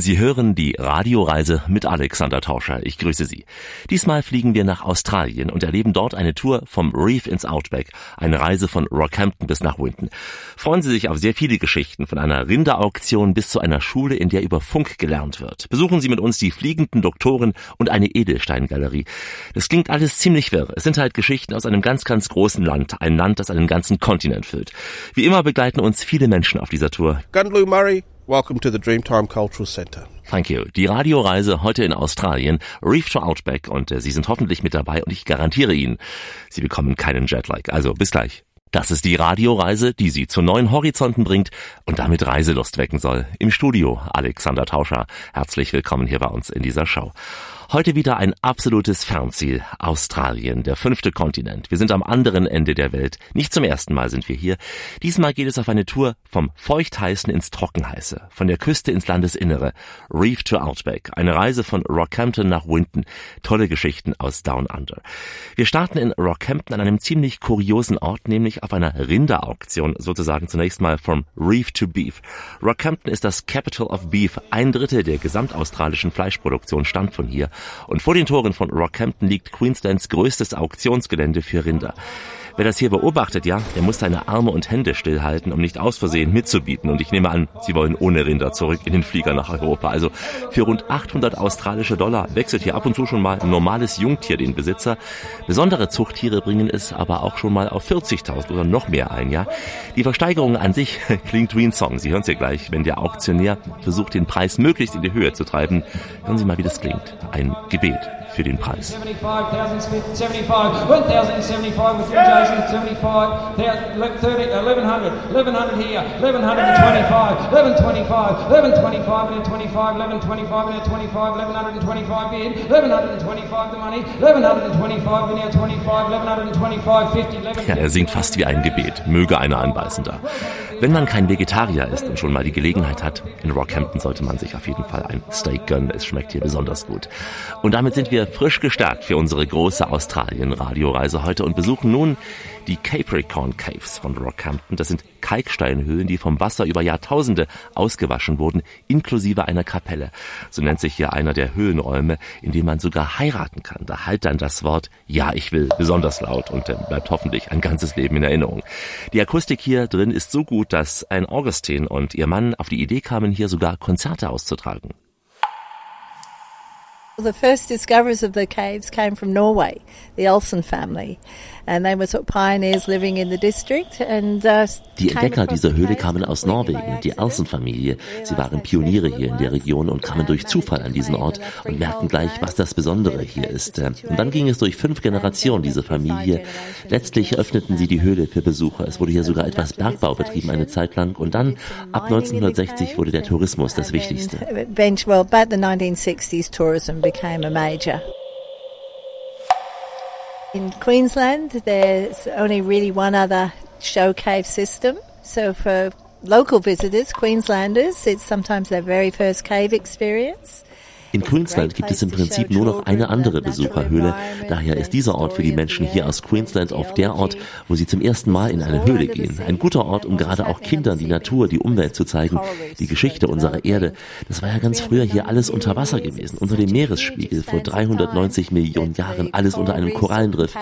Sie hören die Radioreise mit Alexander Tauscher. Ich grüße Sie. Diesmal fliegen wir nach Australien und erleben dort eine Tour vom Reef ins Outback, eine Reise von Rockhampton bis nach Winton. Freuen Sie sich auf sehr viele Geschichten, von einer Rinderauktion bis zu einer Schule, in der über Funk gelernt wird. Besuchen Sie mit uns die fliegenden Doktoren und eine Edelsteingalerie. Das klingt alles ziemlich wirr. Es sind halt Geschichten aus einem ganz, ganz großen Land, ein Land, das einen ganzen Kontinent füllt. Wie immer begleiten uns viele Menschen auf dieser Tour. Gundlou Murray, Welcome to the Dreamtime Cultural Centre. Thank you. Die Radioreise heute in Australien, Reef to Outback und äh, Sie sind hoffentlich mit dabei und ich garantiere Ihnen, Sie bekommen keinen Jetlag. Also bis gleich. Das ist die Radioreise, die Sie zu neuen Horizonten bringt und damit Reiselust wecken soll. Im Studio Alexander Tauscher. Herzlich willkommen hier bei uns in dieser Show. Heute wieder ein absolutes Fernziel. Australien, der fünfte Kontinent. Wir sind am anderen Ende der Welt. Nicht zum ersten Mal sind wir hier. Diesmal geht es auf eine Tour vom Feuchtheißen ins Trockenheiße, von der Küste ins Landesinnere. Reef to Outback. Eine Reise von Rockhampton nach Winton. Tolle Geschichten aus Down Under. Wir starten in Rockhampton an einem ziemlich kuriosen Ort, nämlich auf einer Rinderauktion, sozusagen zunächst mal from Reef to Beef. Rockhampton ist das Capital of Beef. Ein Drittel der gesamtaustralischen Fleischproduktion stammt von hier. Und vor den Toren von Rockhampton liegt Queenslands größtes Auktionsgelände für Rinder. Wer das hier beobachtet, ja, der muss seine Arme und Hände stillhalten, um nicht aus Versehen mitzubieten. Und ich nehme an, Sie wollen ohne Rinder zurück in den Flieger nach Europa. Also für rund 800 australische Dollar wechselt hier ab und zu schon mal ein normales Jungtier den Besitzer. Besondere Zuchttiere bringen es aber auch schon mal auf 40.000 oder noch mehr ein, ja. Die Versteigerung an sich klingt wie ein Song. Sie hören es ja gleich, wenn der Auktionär versucht, den Preis möglichst in die Höhe zu treiben. Hören Sie mal, wie das klingt. Ein Gebet für den Preis. 1125 Ja, er singt fast wie ein Gebet. Möge einer anbeißen da. Wenn man kein Vegetarier ist und schon mal die Gelegenheit hat, in Rockhampton sollte man sich auf jeden Fall ein Steak gönnen. Es schmeckt hier besonders gut. Und damit sind wir frisch gestärkt für unsere große Australien-Radioreise heute und besuchen nun die Capricorn Caves von Rockhampton. Das sind Kalksteinhöhlen, die vom Wasser über Jahrtausende ausgewaschen wurden, inklusive einer Kapelle. So nennt sich hier einer der Höhlenräume, in dem man sogar heiraten kann. Da halt dann das Wort Ja, ich will besonders laut und bleibt hoffentlich ein ganzes Leben in Erinnerung. Die Akustik hier drin ist so gut, dass ein Augustin und ihr Mann auf die Idee kamen, hier sogar Konzerte auszutragen. The first discoverers of the caves came from Norway, the Olsen family. And they were sort of pioneers living in the district and, uh, die Entdecker dieser Höhle kamen aus Norwegen, die Olsen-Familie. Sie waren Pioniere hier in der Region und kamen durch Zufall an diesen Ort und merkten gleich, was das Besondere hier ist. Und dann ging es durch fünf Generationen, diese Familie. Letztlich öffneten sie die Höhle für Besucher. Es wurde hier sogar etwas Bergbau betrieben eine Zeit lang. Und dann, ab 1960, wurde der Tourismus das Wichtigste. In Queensland, there's only really one other show cave system. So for local visitors, Queenslanders, it's sometimes their very first cave experience. In Queensland gibt es im Prinzip nur noch eine andere Besucherhöhle. Daher ist dieser Ort für die Menschen hier aus Queensland auch der Ort, wo sie zum ersten Mal in eine Höhle gehen. Ein guter Ort, um gerade auch Kindern die Natur, die Umwelt zu zeigen, die Geschichte unserer Erde. Das war ja ganz früher hier alles unter Wasser gewesen, unter dem Meeresspiegel, vor 390 Millionen Jahren, alles unter einem Korallenriff.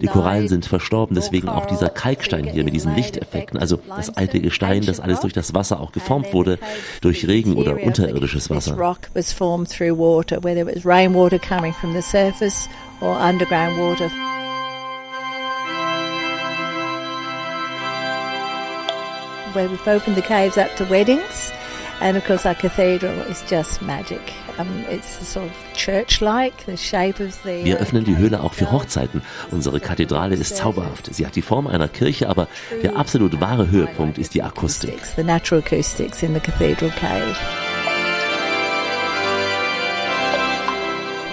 Die Korallen sind verstorben, deswegen auch dieser Kalkstein hier mit diesen Lichteffekten, also das alte Gestein, das alles durch das Wasser auch geformt wurde, durch Regen oder unterirdisches Wasser through water, whether it was rainwater coming from the surface or underground water. Where we've opened the caves up to weddings, and of course our cathedral is just magic. Um, Wir öffnen die Höhle auch für Hochzeiten. Unsere Kathedrale ist zauberhaft. Sie hat die Form einer Kirche, aber der absolut wahre Höhepunkt ist die Akustik. The natural acoustics in the cathedral cave.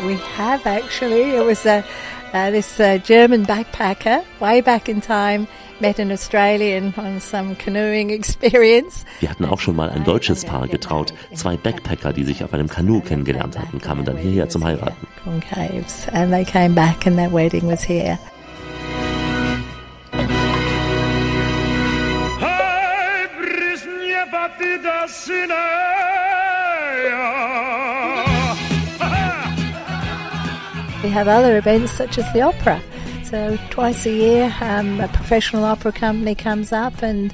We have actually. It was a, uh, this uh, German backpacker way back in time met an Australian on some canoeing experience. Wir hatten auch schon mal ein deutsches Paar getraut. Zwei Backpacker, die sich auf einem Kanu kennengelernt hatten, kamen dann hierher zum Heiraten. Concaves, and they came back and their wedding was here. Hey, We have other events such as the opera. So twice a year, um, a professional opera company comes up and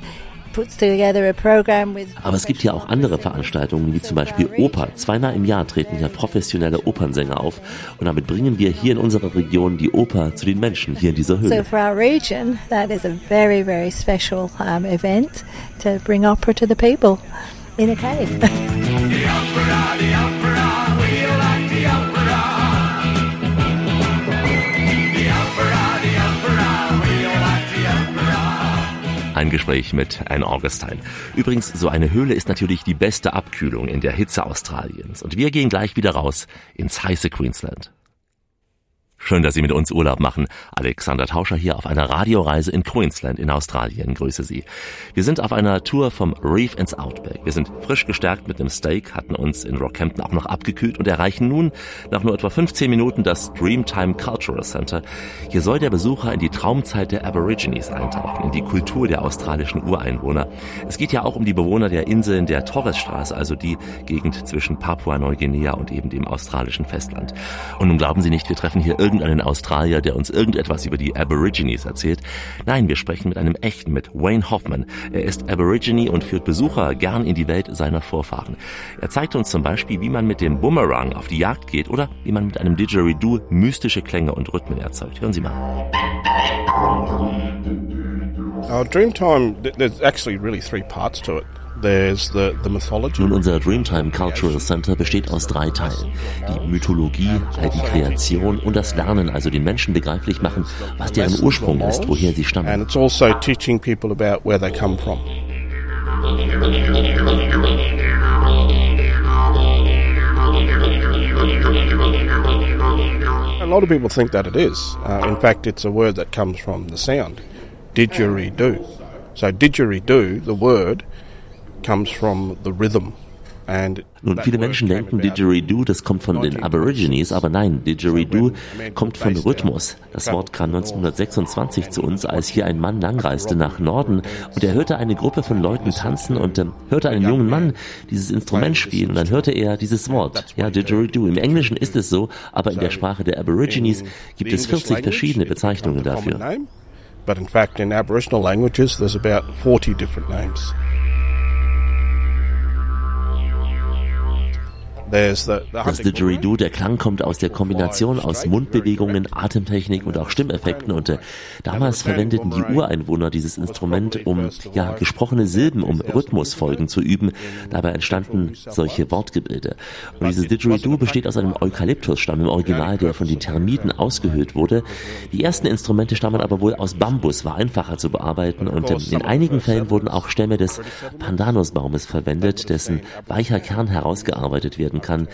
aber es gibt ja auch andere Veranstaltungen, wie zum Beispiel Oper. Zweimal im Jahr treten ja professionelle Opernsänger auf und damit bringen wir hier in unserer Region die Oper zu den Menschen hier in dieser Höhle. So for our region, that is a very, very special um, event to bring opera to the people in a cave. Ein Gespräch mit Anne Augustine. Übrigens, so eine Höhle ist natürlich die beste Abkühlung in der Hitze Australiens. Und wir gehen gleich wieder raus ins heiße Queensland. Schön, dass Sie mit uns Urlaub machen. Alexander Tauscher hier auf einer Radioreise in Queensland in Australien. Grüße Sie. Wir sind auf einer Tour vom Reef ins Outback. Wir sind frisch gestärkt mit einem Steak, hatten uns in Rockhampton auch noch abgekühlt und erreichen nun nach nur etwa 15 Minuten das Dreamtime Cultural Center. Hier soll der Besucher in die Traumzeit der Aborigines eintauchen, in die Kultur der australischen Ureinwohner. Es geht ja auch um die Bewohner der Inseln der Torresstraße, also die Gegend zwischen Papua-Neuguinea und eben dem australischen Festland. Und nun glauben Sie nicht, wir treffen hier irgendeinen Australier, der uns irgendetwas über die Aborigines erzählt. Nein, wir sprechen mit einem echten, mit Wayne Hoffman. Er ist Aborigine und führt Besucher gern in die Welt seiner Vorfahren. Er zeigt uns zum Beispiel, wie man mit dem Boomerang auf die Jagd geht oder wie man mit einem Didgeridoo mystische Klänge und Rhythmen erzeugt. Hören Sie mal. Our Dreamtime, there's actually really three parts to it. Nun, unser Dreamtime Cultural Center besteht aus drei Teilen. Die Mythologie, all die Kreation und das Lernen, also den Menschen begreiflich machen, was deren Ursprung ist, woher sie stammen. And it's also teaching people about where they come from. A lot of people think that it is. Uh, in fact, it's a word that comes from the sound, didgeridoo. So didgeridoo, the word, comes from the rhythm. Nun, viele Menschen denken, Didgeridoo, das kommt von den Aborigines, aber nein, Didgeridoo kommt von Rhythmus. Das Wort kam 1926 zu uns, als hier ein Mann langreiste nach Norden und er hörte eine Gruppe von Leuten tanzen und äh, hörte einen jungen Mann dieses Instrument spielen und dann hörte er dieses Wort, ja, Didgeridoo. Im Englischen ist es so, aber in der Sprache der Aborigines gibt es 40 verschiedene Bezeichnungen dafür. But in fact, in Aboriginal languages, there's about 40 different names. Das Didgeridoo, der Klang kommt aus der Kombination aus Mundbewegungen, Atemtechnik und auch Stimmeffekten und äh, damals verwendeten die Ureinwohner dieses Instrument, um ja gesprochene Silben, um Rhythmusfolgen zu üben. Dabei entstanden solche Wortgebilde. Und dieses Didgeridoo besteht aus einem Eukalyptusstamm im Original, der von den Termiten ausgehöhlt wurde. Die ersten Instrumente stammen aber wohl aus Bambus, war einfacher zu bearbeiten und äh, in einigen Fällen wurden auch Stämme des Pandanusbaumes verwendet, dessen weicher Kern herausgearbeitet werden kann.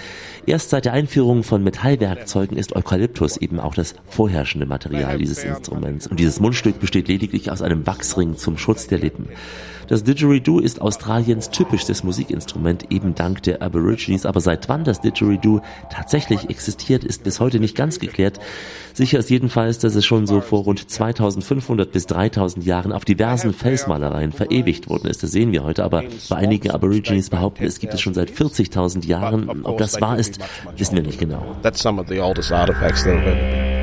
Erst seit der Einführung von Metallwerkzeugen ist Eukalyptus eben auch das vorherrschende Material dieses Instruments. Und dieses Mundstück besteht lediglich aus einem Wachsring zum Schutz der Lippen. Das Didgeridoo ist Australiens typischstes Musikinstrument, eben dank der Aborigines. Aber seit wann das Didgeridoo tatsächlich existiert, ist bis heute nicht ganz geklärt. Sicher ist jedenfalls, dass es schon so vor rund 2500 bis 3000 Jahren auf diversen Felsmalereien verewigt worden ist. Das sehen wir heute. Aber bei einigen Aborigines behaupten, es gibt es schon seit 40.000 Jahren. Ob das wahr ist, wissen wir nicht genau. That's some of the oldest artifacts that have ever been.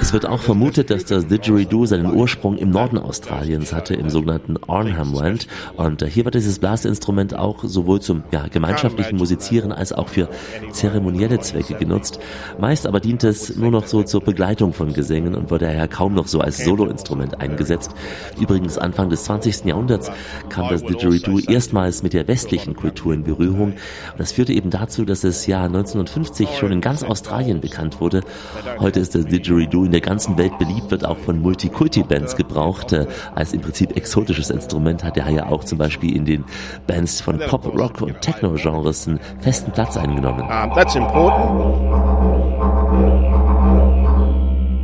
Es wird auch vermutet, dass das Didgeridoo seinen Ursprung im Norden Australiens hatte, im sogenannten Arnhem Land. Und äh, hier wird dieses Blasinstrument auch sowohl zum ja, gemeinschaftlichen Musizieren als auch für zeremonielle Zwecke genutzt. Meist aber dient es nur noch so zur Begleitung von Gesängen und wurde daher kaum noch so als Soloinstrument eingesetzt. Übrigens Anfang des 20. Jahrhunderts kam das Didgeridoo erstmals mit der westlichen Kultur in Berührung. Und das führte eben dazu, dass es ja 1950 schon in ganz Australien bekannt wurde. Heute ist ist das Didgeridoo in der ganzen Welt beliebt, wird auch von Multikulti-Bands gebraucht. Äh, als im Prinzip exotisches Instrument hat er ja auch zum Beispiel in den Bands von Pop, Rock und Techno-Genres einen festen Platz eingenommen. Um, that's important.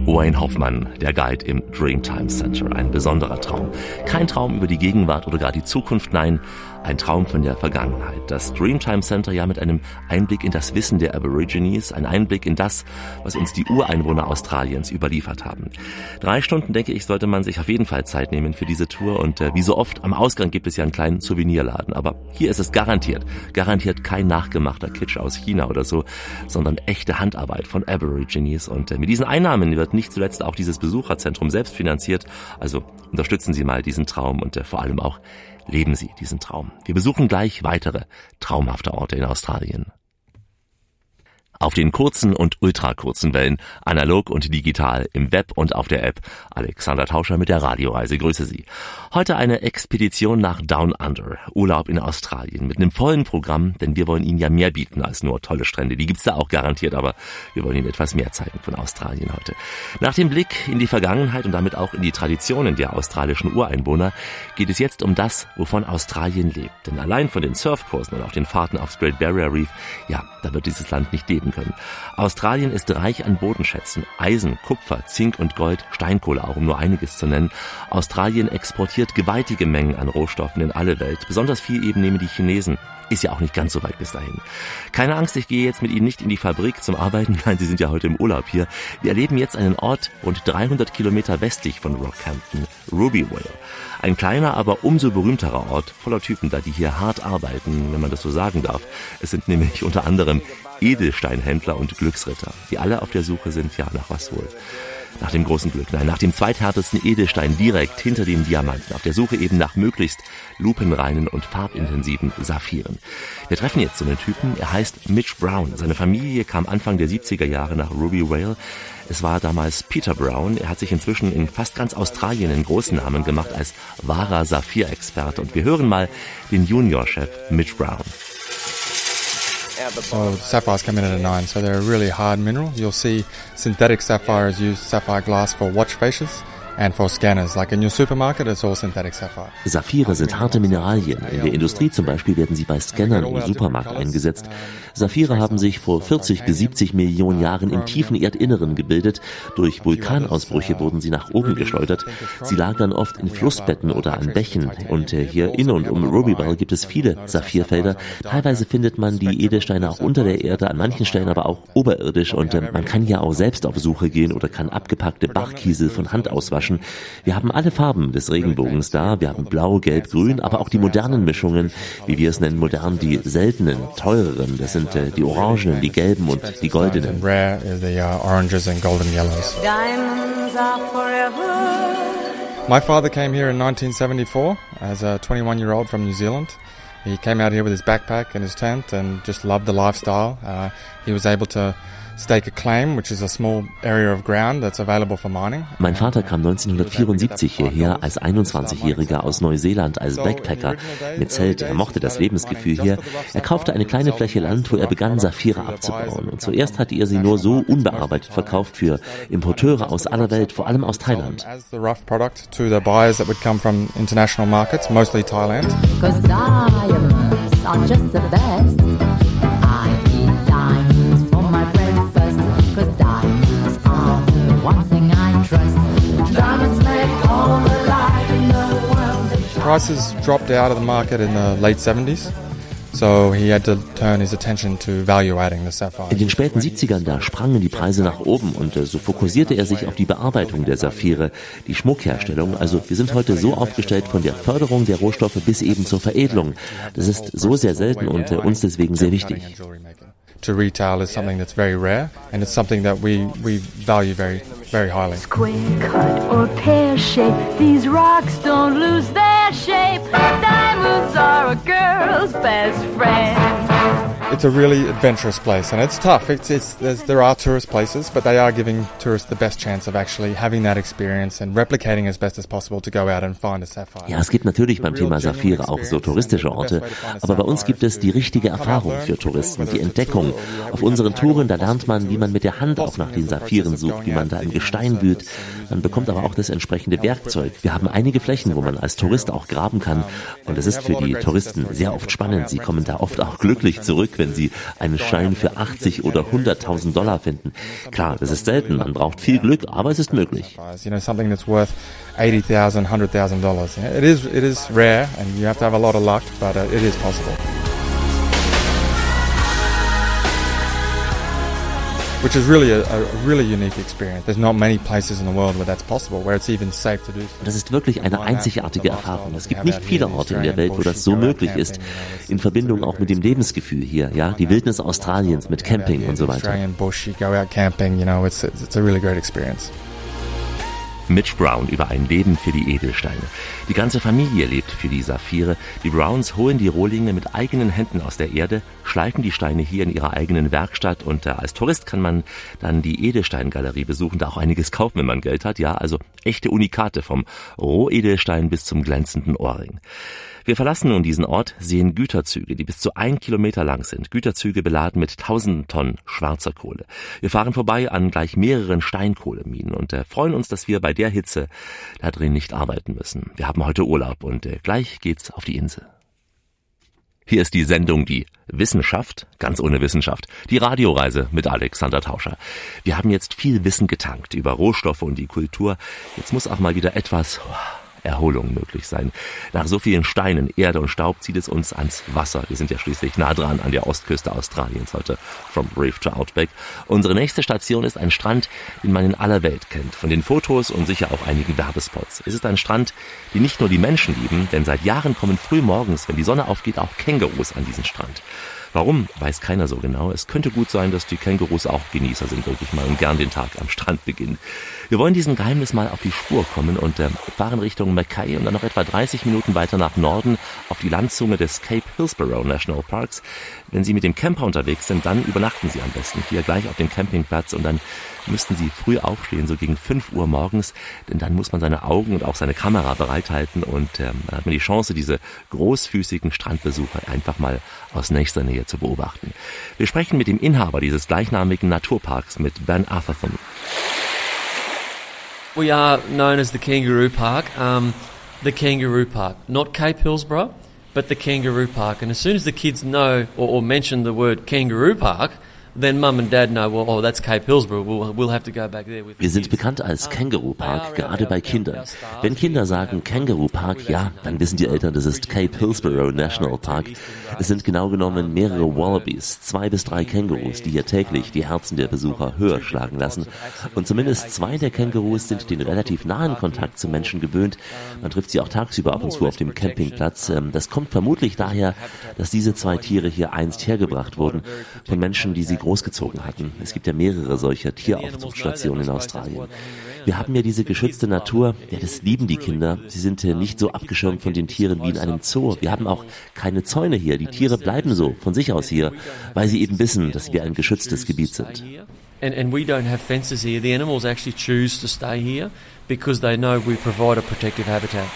Wayne Hoffmann, der Guide im Dreamtime Center. Ein besonderer Traum. Kein Traum über die Gegenwart oder gar die Zukunft, nein, Ein Traum von der Vergangenheit. Das Dreamtime Center ja mit einem Einblick in das Wissen der Aborigines, ein Einblick in das, was uns die Ureinwohner Australiens überliefert haben. Drei Stunden, denke ich, sollte man sich auf jeden Fall Zeit nehmen für diese Tour und äh, wie so oft am Ausgang gibt es ja einen kleinen Souvenirladen. Aber hier ist es garantiert, garantiert kein nachgemachter Kitsch aus China oder so, sondern echte Handarbeit von Aborigines und äh, mit diesen Einnahmen wird nicht zuletzt auch dieses Besucherzentrum selbst finanziert. Also unterstützen Sie mal diesen Traum und äh, vor allem auch leben Sie diesen Traum. Wir besuchen gleich weitere traumhafte Orte in Australien. Auf den kurzen und ultrakurzen Wellen, analog und digital, im Web und auf der App. Alexander Tauscher mit der Radioreise. Grüße Sie. Heute eine Expedition nach Down Under. Urlaub in Australien mit einem vollen Programm, denn wir wollen Ihnen ja mehr bieten als nur tolle Strände. Die gibt's da auch garantiert, aber wir wollen Ihnen etwas mehr zeigen von Australien heute. Nach dem Blick in die Vergangenheit und damit auch in die Traditionen der australischen Ureinwohner geht es jetzt um das, wovon Australien lebt. Denn allein von den Surfkursen und auch den Fahrten aufs Great Barrier Reef, ja, da wird dieses Land nicht leben können. Australien ist reich an Bodenschätzen, Eisen, Kupfer, Zink und Gold, Steinkohle auch, um nur einiges zu nennen. Australien exportiert gewaltige Mengen an Rohstoffen in alle Welt. Besonders viel eben nehmen die Chinesen. Ist ja auch nicht ganz so weit bis dahin. Keine Angst, ich gehe jetzt mit Ihnen nicht in die Fabrik zum Arbeiten. Nein, Sie sind ja heute im Urlaub hier. Wir erleben jetzt einen Ort rund 300 Kilometer westlich von Rockhampton, Rubyville. Ein kleiner, aber umso berühmterer Ort voller Typen da, die hier hart arbeiten, wenn man das so sagen darf. Es sind nämlich unter anderem Edelsteinhändler und Glücksritter, die alle auf der Suche sind, ja, nach was wohl. Nach dem großen Glück, nein, nach dem zweithärtesten Edelstein direkt hinter dem Diamanten, auf der Suche eben nach möglichst lupenreinen und farbintensiven Saphiren. Wir treffen jetzt so einen Typen, er heißt Mitch Brown. Seine Familie kam Anfang der 70er Jahre nach Ruby Vale. Es war damals Peter Brown. Er hat sich inzwischen in fast ganz Australien einen großen Namen gemacht als wahrer Saphir-Experte. Und wir hören mal den Juniorchef Mitch Brown. So sapphires come in at a 9, so they're a really hard mineral. You'll see synthetic sapphires use sapphire glass for watch faces. And for scanners, like in your supermarket, it's all synthetic sapphire. Saphire sind harte Mineralien. In der Industrie zum Beispiel werden sie bei Scannern im Supermarkt eingesetzt. Saphire haben sich vor 40 bis 70 Millionen Jahren im tiefen Erdinneren gebildet. Durch Vulkanausbrüche wurden sie nach oben geschleudert. Sie lagern oft in Flussbetten oder an Bächen. Und äh, hier in und um Rubyville gibt es viele Saphirfelder. Teilweise findet man die Edelsteine auch unter der Erde, an manchen Stellen aber auch oberirdisch. Und äh, man kann ja auch selbst auf Suche gehen oder kann abgepackte Bachkiesel von Hand auswaschen. Wir haben alle Farben des Regenbogens da. Wir haben blau, gelb, grün, aber auch die modernen Mischungen, wie wir es nennen, modern, die seltenen, teureren. Das sind äh, die orangenen, die gelben und die goldenen. Rare are the uh, oranges and golden yellows. Diamonds are forever. My father came here in 1974 as a 21 year old from New Zealand. He came out here with his backpack and his tent and just loved the lifestyle. Uh, he was able to stake a claim, which is a small area of ground that's available for mining. Mein Vater kam 1974 hierher als 21-Jähriger aus Neuseeland als Backpacker mit Zelt. Er mochte das Lebensgefühl hier. Er kaufte eine kleine Fläche Land, wo er begann, Saphire abzubauen. Und zuerst hatte er sie nur so unbearbeitet verkauft für Importeure aus aller Welt, vor allem aus Thailand. As the rough product to the buyers that would come from international markets, mostly Thailand. Cause diamonds are just the best. Prices dropped out of the market in the late 70s. So he had to turn his attention to value adding the sapphire. In den späten 70ern, da sprangen die Preise nach oben und äh, so fokussierte er sich auf die Bearbeitung der Saphire, die Schmuckherstellung. Also wir sind heute so aufgestellt von der Förderung der Rohstoffe bis eben zur Veredelung. Das ist so sehr selten und äh, uns deswegen sehr wichtig. To retail is something that's very rare and it's something that we, we value very, very highly. Square cut or pear shape, these rocks don't lose their shape. Diamonds are a girl's best friend. It's a really adventurous place and it's tough. It's, it's, there's, there are tourist places, but they are giving tourists the best chance of actually having that experience and replicating as best as possible to go out and find a sapphire. Ja, es gibt natürlich beim Thema Saphire auch so touristische Orte, aber bei uns gibt es die richtige Erfahrung für Touristen, die Entdeckung. Auf unseren Touren, da lernt man, wie man mit der Hand auch nach den Saphiren sucht, wie man da im Gestein wühlt. Man bekommt aber auch das entsprechende Werkzeug. Wir haben einige Flächen, wo man als Tourist auch graben kann und es ist für die Touristen sehr oft spannend. Sie kommen da oft auch glücklich zurück, wenn Sie einen Schein für 80 oder 100.000 Dollar finden. Klar, das ist selten, man braucht viel Glück, aber es ist möglich. You know, something that's worth $80,000, $100,000. It is, it is rare and you have to have a lot of luck, but uh, it is possible. Which is really a, a, really unique experience. There's not many places in the world where that's possible, where it's even safe to do. Das ist wirklich eine einzigartige Erfahrung. Es gibt nicht viele Orte in der Welt, wo das so möglich ist, in Verbindung auch mit dem Lebensgefühl hier, ja, die Wildnis Australiens mit Camping und so weiter. Australian bush, you go out camping, you know, it's it's a really great experience. Mitch Brown über ein Leben für die Edelsteine. Die ganze Familie lebt für die Saphire. Die Browns holen die Rohlinge mit eigenen Händen aus der Erde, schleifen die Steine hier in ihrer eigenen Werkstatt und äh, als Tourist kann man dann die Edelsteingalerie besuchen, da auch einiges kaufen, wenn man Geld hat. Ja, also echte Unikate vom Rohedelstein bis zum glänzenden Ohrring. Wir verlassen nun diesen Ort, sehen Güterzüge, die bis zu ein Kilometer lang sind. Güterzüge beladen mit tausenden Tonnen schwarzer Kohle. Wir fahren vorbei an gleich mehreren Steinkohleminen und äh, freuen uns, dass wir bei der Hitze da drin nicht arbeiten müssen. Wir haben heute Urlaub und äh, gleich geht's auf die Insel. Hier ist die Sendung Die Wissenschaft, ganz ohne Wissenschaft, die Radioreise mit Alexander Tauscher. Wir haben jetzt viel Wissen getankt über Rohstoffe und die Kultur. Jetzt muss auch mal wieder etwas Erholung möglich sein. Nach so vielen Steinen, Erde und Staub zieht es uns ans Wasser. Wir sind ja schließlich nah dran an der Ostküste Australiens heute, from Reef to Outback. Unsere nächste Station ist ein Strand, den man in aller Welt kennt, von den Fotos und sicher auch einigen Werbespots. Es ist ein Strand, den nicht nur die Menschen lieben, denn seit Jahren kommen früh morgens, wenn die Sonne aufgeht, auch Kängurus an diesen Strand. Warum, weiß keiner so genau. Es könnte gut sein, dass die Kängurus auch Genießer sind, wirklich mal und gern den Tag am Strand beginnen. Wir wollen diesem Geheimnis mal auf die Spur kommen und äh, fahren Richtung Mackay und dann noch etwa 30 Minuten weiter nach Norden auf die Landzunge des Cape Hillsborough National Parks. Wenn Sie mit dem Camper unterwegs sind, dann übernachten Sie am besten hier gleich auf dem Campingplatz und dann müssten Sie früh aufstehen, so gegen 5 Uhr morgens, denn dann muss man seine Augen und auch seine Kamera bereithalten und ähm, dann hat man die Chance, diese großfüßigen Strandbesucher einfach mal aus nächster Nähe zu beobachten. Wir sprechen mit dem Inhaber dieses gleichnamigen Naturparks, mit Ben Atherton. We are known as the Kangaroo Park, um, the Kangaroo Park, not Cape Hillsborough, but the Kangaroo Park. And as soon as the kids know or, or mention the word Kangaroo Park, then mum and dad know, well, oh, that's Cape Hillsborough. We'll, we'll have to go back there with Wir sind bekannt als Kangaroo Park, gerade bei Kindern. Wenn Kinder sagen Kangaroo Park, ja, dann wissen die Eltern, das ist Cape Hillsborough National Park. Es sind genau genommen mehrere Wallabies, zwei bis drei Kängurus, die hier täglich die Herzen der Besucher höher schlagen lassen. Und zumindest zwei der Kängurus sind den relativ nahen Kontakt zu Menschen gewöhnt. Man trifft sie auch tagsüber ab und zu auf dem Campingplatz. Ähm, das kommt vermutlich daher, dass diese zwei Tiere hier einst hergebracht wurden von Menschen, die sie großgezogen hatten. Es gibt ja mehrere solcher Tieraufzuchtstationen in Australien. Wir haben ja diese geschützte Natur, ja, das lieben die Kinder. Sie sind hier nicht so abgeschirmt von den Tieren wie in einem Zoo. Wir haben auch keine Zäune hier. Die Tiere bleiben so von sich aus hier, weil sie eben wissen, dass wir ein geschütztes Gebiet sind. And, and we don't have fences here. The animals actually choose to stay here because they know we provide a protective habitat.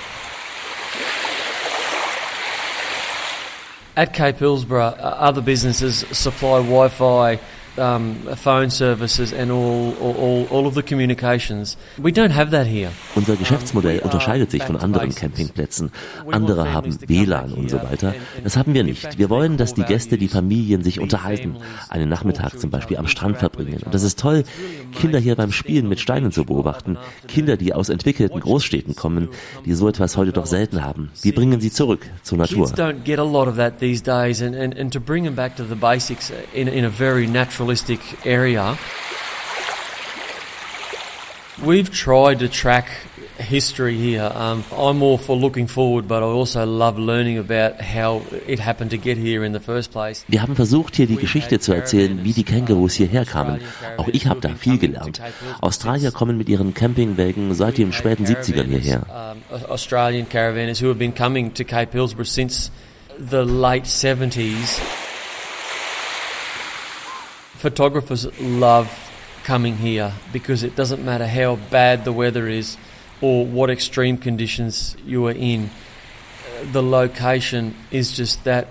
At Cape Hillsborough, uh, other businesses supply Wi-Fi, um, phone services and all, all, all of the communications. We don't have that here. Unser Geschäftsmodell unterscheidet sich von anderen Campingplätzen. Andere haben WLAN und so weiter. Das haben wir nicht. Wir wollen, dass die Gäste, die Familien sich unterhalten, einen Nachmittag zum Beispiel am Strand verbringen. Und das ist toll, Kinder hier beim Spielen mit Steinen zu beobachten. Kinder, die aus entwickelten Großstädten kommen, die so etwas heute doch selten haben. Wir bringen sie zurück zur Natur. Kids don't get a lot of that these days and, and, and to bring them back to the basics in, in a very naturalistic area. We've tried to track history here. Um, I'm all for looking forward, but I also love learning about how it happened to get here in the first place. Wir haben versucht, hier die Geschichte zu erzählen, wie die Kängurus hierher kamen. Auch ich habe da viel gelernt. Australier kommen mit ihren Campingwägen seit den späten 70ern hierher. Australian caravanners who have been coming to Cape Hillsborough since the late 70s. Photographers love coming here because it doesn't matter how bad the weather is or what extreme conditions you are in. Uh, the location is just that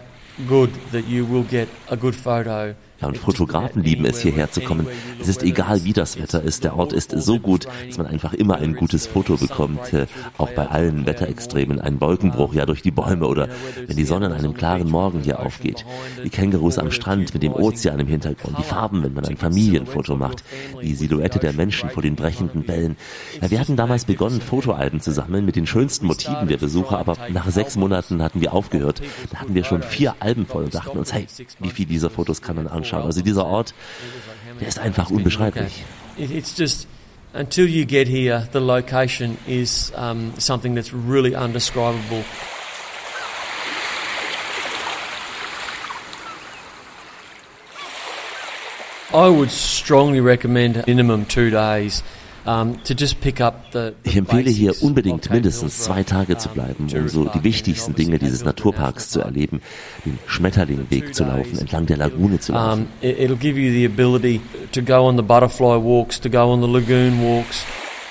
good that you will get a good photo Ja, und Fotografen lieben es, hierher zu kommen. Es ist egal, wie das Wetter ist. Der Ort ist so gut, dass man einfach immer ein gutes Foto bekommt. Äh, auch bei allen Wetterextremen. Ein Wolkenbruch ja durch die Bäume oder wenn die Sonne an einem klaren Morgen hier aufgeht. Die Kängurus am Strand mit dem Ozean im Hintergrund. Die Farben, wenn man ein Familienfoto macht. Die Silhouette der Menschen vor den brechenden Wellen. Ja, wir hatten damals begonnen, Fotoalben zu sammeln mit den schönsten Motiven der Besucher, aber nach sechs Monaten hatten wir aufgehört. Da hatten wir schon vier Alben voll und dachten uns, hey, wie viel dieser Fotos kann man anschauen? Also dieser Ort, der ist einfach unbeschreiblich. It's just until you get here, the location is um, something that's really undescribable. I would strongly recommend minimum two days. Ich empfehle hier unbedingt mindestens zwei Tage zu bleiben, um so die wichtigsten Dinge dieses Naturparks zu erleben, den Schmetterlingweg zu laufen, entlang der Lagune zu laufen. It'll give you the ability to go on the butterfly walks, to go on the lagoon walks.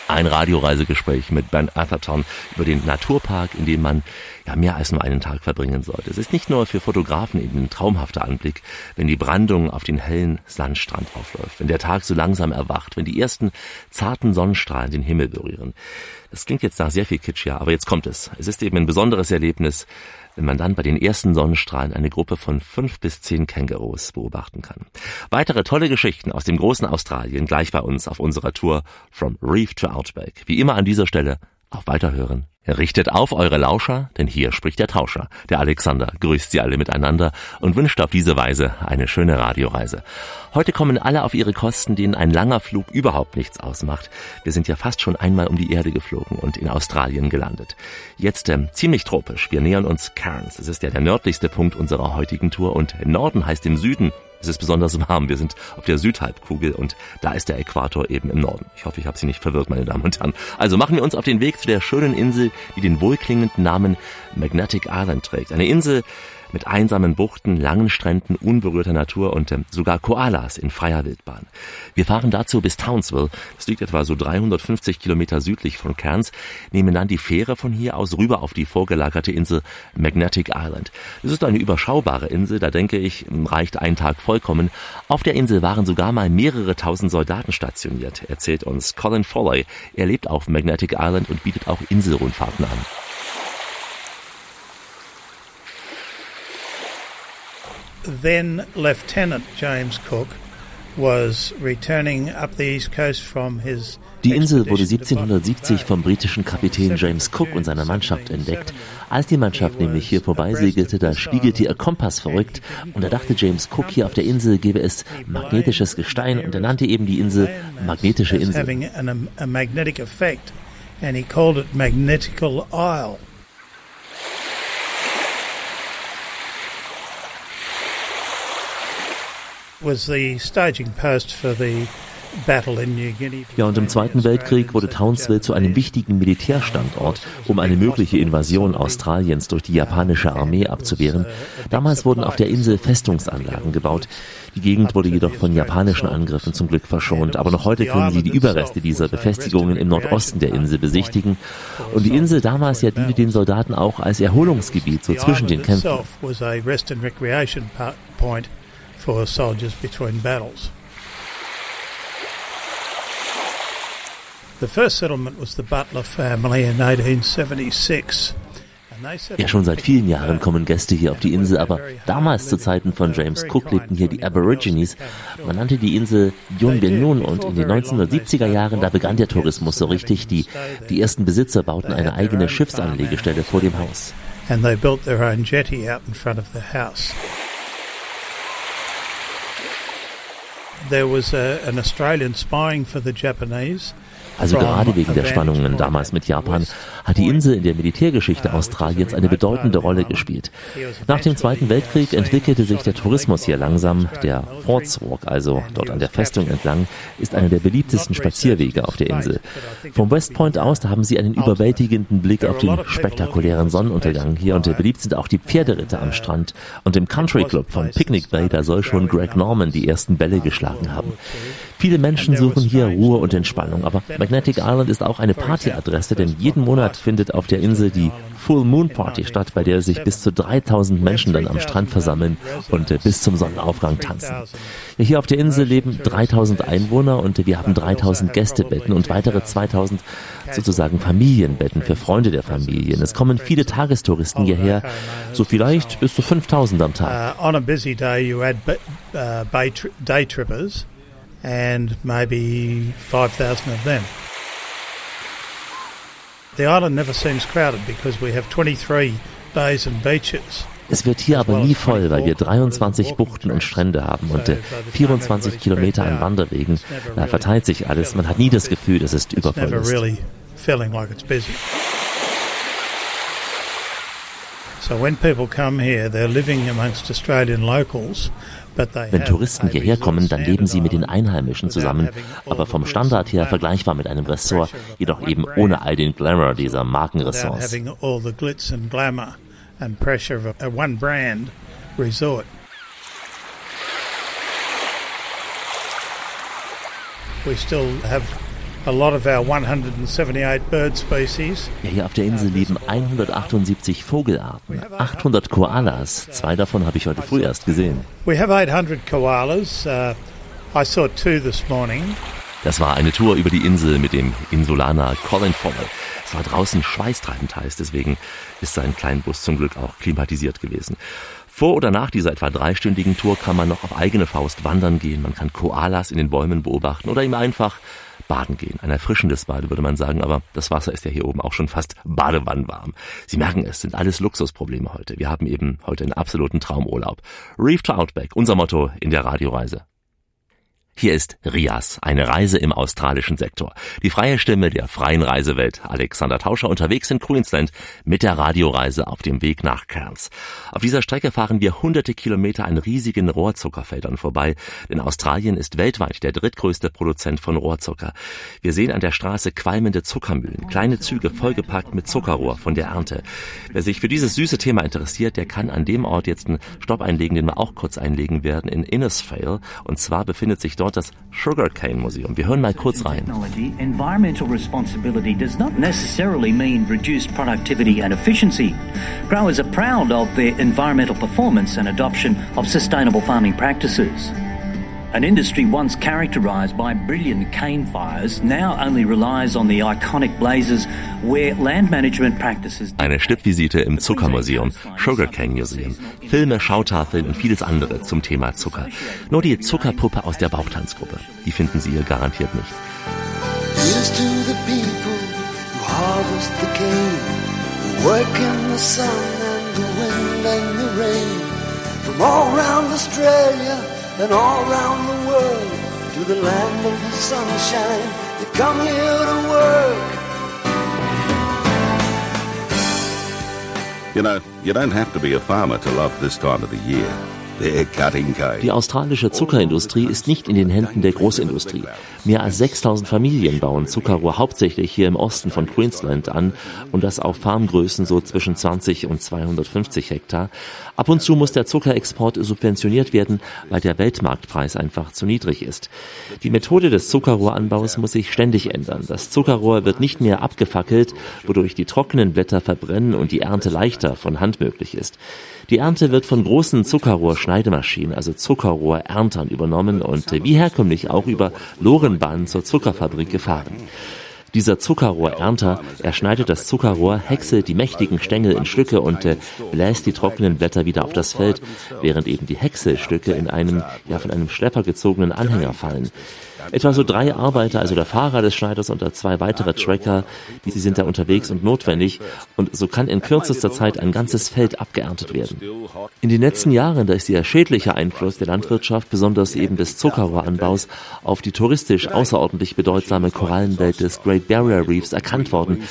Ein Radioreisegespräch mit Ben Atherton über den Naturpark, in dem man ja mehr als nur einen Tag verbringen sollte. Es ist nicht nur für Fotografen eben ein traumhafter Anblick, wenn die Brandung auf den hellen Sandstrand aufläuft, wenn der Tag so langsam erwacht, wenn die ersten zarten Sonnenstrahlen den Himmel berühren. Das klingt jetzt nach sehr viel Kitsch, ja, aber jetzt kommt es. Es ist eben ein besonderes Erlebnis, wenn man dann bei den ersten Sonnenstrahlen eine Gruppe von fünf bis zehn Kängurus beobachten kann. Weitere tolle Geschichten aus dem großen Australien gleich bei uns auf unserer Tour From Reef to Outback. Wie immer an dieser Stelle auf Weiterhören Richtet auf eure Lauscher, denn hier spricht der Tauscher. Der Alexander grüßt sie alle miteinander und wünscht auf diese Weise eine schöne Radioreise. Heute kommen alle auf ihre Kosten, denen ein langer Flug überhaupt nichts ausmacht. Wir sind ja fast schon einmal um die Erde geflogen und in Australien gelandet. Jetzt ähm, ziemlich tropisch. Wir nähern uns Cairns. Es ist ja der nördlichste Punkt unserer heutigen Tour und Norden heißt im Süden es ist besonders warm. Wir sind auf der Südhalbkugel und da ist der Äquator eben im Norden. Ich hoffe, ich habe Sie nicht verwirrt, meine Damen und Herren. Also machen wir uns auf den Weg zu der schönen Insel, die den wohlklingenden Namen Magnetic Island trägt. Eine Insel, mit einsamen Buchten, langen Stränden, unberührter Natur und äh, sogar Koalas in freier Wildbahn. Wir fahren dazu bis Townsville, das liegt etwa so 350 Kilometer südlich von Cairns, nehmen dann die Fähre von hier aus rüber auf die vorgelagerte Insel Magnetic Island. Es ist eine überschaubare Insel, da denke ich, reicht ein Tag vollkommen. Auf der Insel waren sogar mal mehrere tausend Soldaten stationiert, erzählt uns Colin Foley. Er lebt auf Magnetic Island und bietet auch Inselrundfahrten an. Then Lieutenant James Cook was returning up the east coast from his die Insel wurde 1770 vom britischen Kapitän James Cook und seiner Mannschaft entdeckt. Als die Mannschaft nämlich hier vorbeisegelte, da spiegelte ihr Kompass verrückt und da dachte James Cook, hier auf der Insel gebe es magnetisches Gestein und er nannte eben die Insel magnetische Insel. Was the staging post for the ja, und im Zweiten Weltkrieg wurde Townsville zu einem wichtigen Militärstandort, um eine mögliche Invasion Australiens durch die japanische Armee abzuwehren. Damals wurden auf der Insel Festungsanlagen gebaut. Die Gegend wurde jedoch von japanischen Angriffen zum Glück verschont, aber noch heute können Sie die Überreste dieser Befestigungen im Nordosten der Insel besichtigen. Und die Insel damals ja diente den Soldaten auch als Erholungsgebiet so zwischen den Kämpfen for soldiers between battles. The first settlement was the Butler family in 1876. Ja, schon seit vielen Jahren kommen Gäste hier auf die Insel, aber damals zu Zeiten von James Cook lebten hier die Aborigines. Man nannte die Insel Yunbenun und in den 1970er Jahren, da begann der Tourismus so richtig. Die, die ersten Besitzer bauten eine eigene Schiffsanlegestelle vor dem Haus. And they built their own jetty out in front of the house. There was a, an Australian spying for the Japanese. Also gerade wegen der Spannungen damals mit Japan hat die Insel in der Militärgeschichte Australiens eine bedeutende Rolle gespielt. Nach dem Zweiten Weltkrieg entwickelte sich der Tourismus hier langsam. Der Forts Walk, also dort an der Festung entlang, ist einer der beliebtesten Spazierwege auf der Insel. Vom West Point aus, haben Sie einen überwältigenden Blick auf den spektakulären Sonnenuntergang hier und beliebt sind auch die Pferderitte am Strand. Und im Country Club von Picnic Bay, da soll schon Greg Norman die ersten Bälle geschlagen haben. Viele Menschen suchen hier Ruhe und Entspannung, aber Magnetic Island ist auch eine Partyadresse, denn jeden Monat findet auf der Insel die Full Moon Party statt, bei der sich bis zu 3000 Menschen dann am Strand versammeln und äh, bis zum Sonnenaufgang tanzen. Hier auf der Insel leben 3000 Einwohner und wir haben 3000 Gästebetten und weitere 2000 sozusagen Familienbetten für Freunde der Familien. Es kommen viele Tagestouristen hierher, so vielleicht bis zu 5000 am Tag. Uh, on a busy day, you had uh, day trippers and maybe 5,000 of them. The island never seems crowded because we have 23 bays and beaches. Es wird hier aber nie voll, weil wir 23 Buchten und Strände haben und äh, 24 Kilometer an Wanderwegen. Da verteilt sich alles. Man hat nie das Gefühl, dass es übervoll ist. So when people come here, they're living amongst Australian locals wenn Touristen hierher kommen, dann leben sie mit den Einheimischen zusammen, aber vom Standard her vergleichbar mit einem Ressort, jedoch eben ohne all den Glamour dieser Markenressorts. We still have a lot of our 178 bird species. Ja, hier auf der Insel leben 178 Vogelarten, 800 Koalas. Zwei davon habe ich heute früh erst gesehen. We have 800 koalas. Uh, I saw two this morning. Das war eine Tour über die Insel mit dem Insulaner Colin Fowler. Es war draußen schweißtreibend heiß, deswegen ist sein Kleinbus zum Glück auch klimatisiert gewesen. Vor oder nach dieser etwa dreistündigen Tour kann man noch auf eigene Faust wandern gehen, man kann Koalas in den Bäumen beobachten oder ihm einfach baden gehen. Ein erfrischendes Bade würde man sagen, aber das Wasser ist ja hier oben auch schon fast badewannwarm. Sie merken, es sind alles Luxusprobleme heute. Wir haben eben heute einen absoluten Traumurlaub. Reef to Outback, unser Motto in der Radioreise. Hier ist Rias, eine Reise im australischen Sektor. Die freie Stimme der freien Reisewelt. Alexander Tauscher unterwegs in Queensland mit der Radioreise auf dem Weg nach Cairns. Auf dieser Strecke fahren wir hunderte Kilometer an riesigen Rohrzuckerfeldern vorbei, denn Australien ist weltweit der drittgrößte Produzent von Rohrzucker. Wir sehen an der Straße qualmende Zuckermühlen, kleine Züge vollgepackt mit Zuckerrohr von der Ernte. Wer sich für dieses süße Thema interessiert, der kann an dem Ort jetzt einen Stopp einlegen, den wir auch kurz einlegen werden, in Innisfail. Und zwar befindet sich dort dort das Sugarcane Museum. Wir hören mal kurz rein. Environmental responsibility does not necessarily mean reduced productivity and efficiency. Growers are proud of their environmental performance and adoption of sustainable farming practices. An industry once characterised by brilliant cane fires now only relies on the iconic blazes where land management practices. Eine Stippvisite im Zuckermuseum, Sugarcane Museum, Filme, Schautafeln und vieles andere zum Thema Zucker. Nur die Zuckerpuppe aus der Bauchtanzgruppe, die finden Sie hier garantiert nicht. Here's to the people who harvest the cane, work in the sun and the wind and the rain, from all around Australia. And all around the world to the land of the sunshine. They come here to work. You know, you don't have to be a farmer to love this time of the year. Die australische Zuckerindustrie ist nicht in den Händen der Großindustrie. Mehr als 6000 Familien bauen Zuckerrohr hauptsächlich hier im Osten von Queensland an und das auf Farmgrößen so zwischen 20 und 250 Hektar. Ab und zu muss der Zuckerexport subventioniert werden, weil der Weltmarktpreis einfach zu niedrig ist. Die Methode des Zuckerrohranbaus muss sich ständig ändern. Das Zuckerrohr wird nicht mehr abgefackelt, wodurch die trockenen Blätter verbrennen und die Ernte leichter von Hand möglich ist. Die Ernte wird von großen Zuckerrohrschneidemaschinen, also Zuckerrohrerntern übernommen und wie herkömmlich auch über Lorenbahnen zur Zuckerfabrik gefahren. Dieser Zuckerrohrernter, er schneidet das Zuckerrohr, häckselt die mächtigen Stängel in Stücke und äh, bläst die trockenen Blätter wieder auf das Feld, während eben die Häckselstücke in einen, ja, von einem Schlepper gezogenen Anhänger fallen. Etwa so drei Arbeiter, also der Fahrer des Schneiders und zwei weitere Tracker, die sind da unterwegs und notwendig. Und so kann in kürzester Zeit ein ganzes Feld abgeerntet werden. In den letzten Jahren, da ist der schädliche Einfluss der Landwirtschaft, besonders eben des Zuckerrohranbaus, auf die touristisch außerordentlich bedeutsame Korallenwelt des Great Barrier Reefs erkannt worden.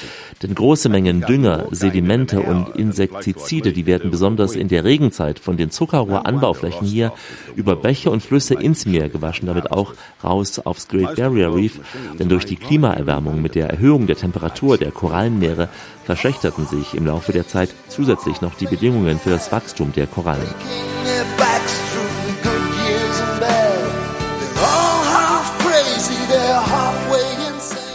Denn große Mengen Dünger, Sedimente und Insektizide, die werden besonders in der Regenzeit von den Zuckerrohranbauflächen hier über Bäche und Flüsse ins Meer gewaschen, damit auch raus aufs Great Barrier Reef. Denn durch die Klimaerwärmung mit der Erhöhung der Temperatur der Korallenmeere verschlechterten sich im Laufe der Zeit zusätzlich noch die Bedingungen für das Wachstum der Korallen.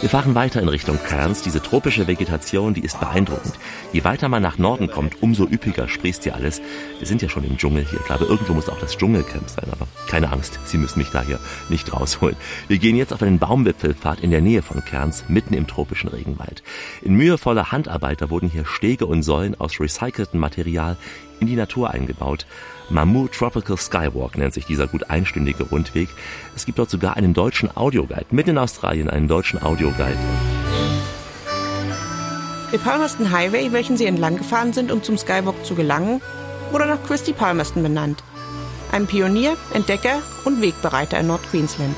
Fahren weiter in Richtung Cairns. Diese tropische Vegetation, die ist beeindruckend. Je weiter man nach Norden kommt, umso üppiger sprießt hier alles. Wir sind ja schon im Dschungel hier. Ich glaube, irgendwo muss auch das Dschungelcamp sein, aber keine Angst, Sie müssen mich da hier nicht rausholen. Wir gehen jetzt auf einen Baumwipfelpfad in der Nähe von Cairns, mitten im tropischen Regenwald. In mühevoller Handarbeit, da wurden hier Stege und Säulen aus recyceltem Material in die Natur eingebaut. Mamu Tropical Skywalk nennt sich dieser gut einstündige Rundweg. Es gibt dort sogar einen deutschen Audioguide, mitten in Australien einen deutschen Audioguide. Der Palmerston Highway, welchen sie entlang gefahren sind, um zum Skywalk zu gelangen, wurde nach Christy Palmerston benannt, einem Pionier, Entdecker und Wegbereiter in Nordqueensland.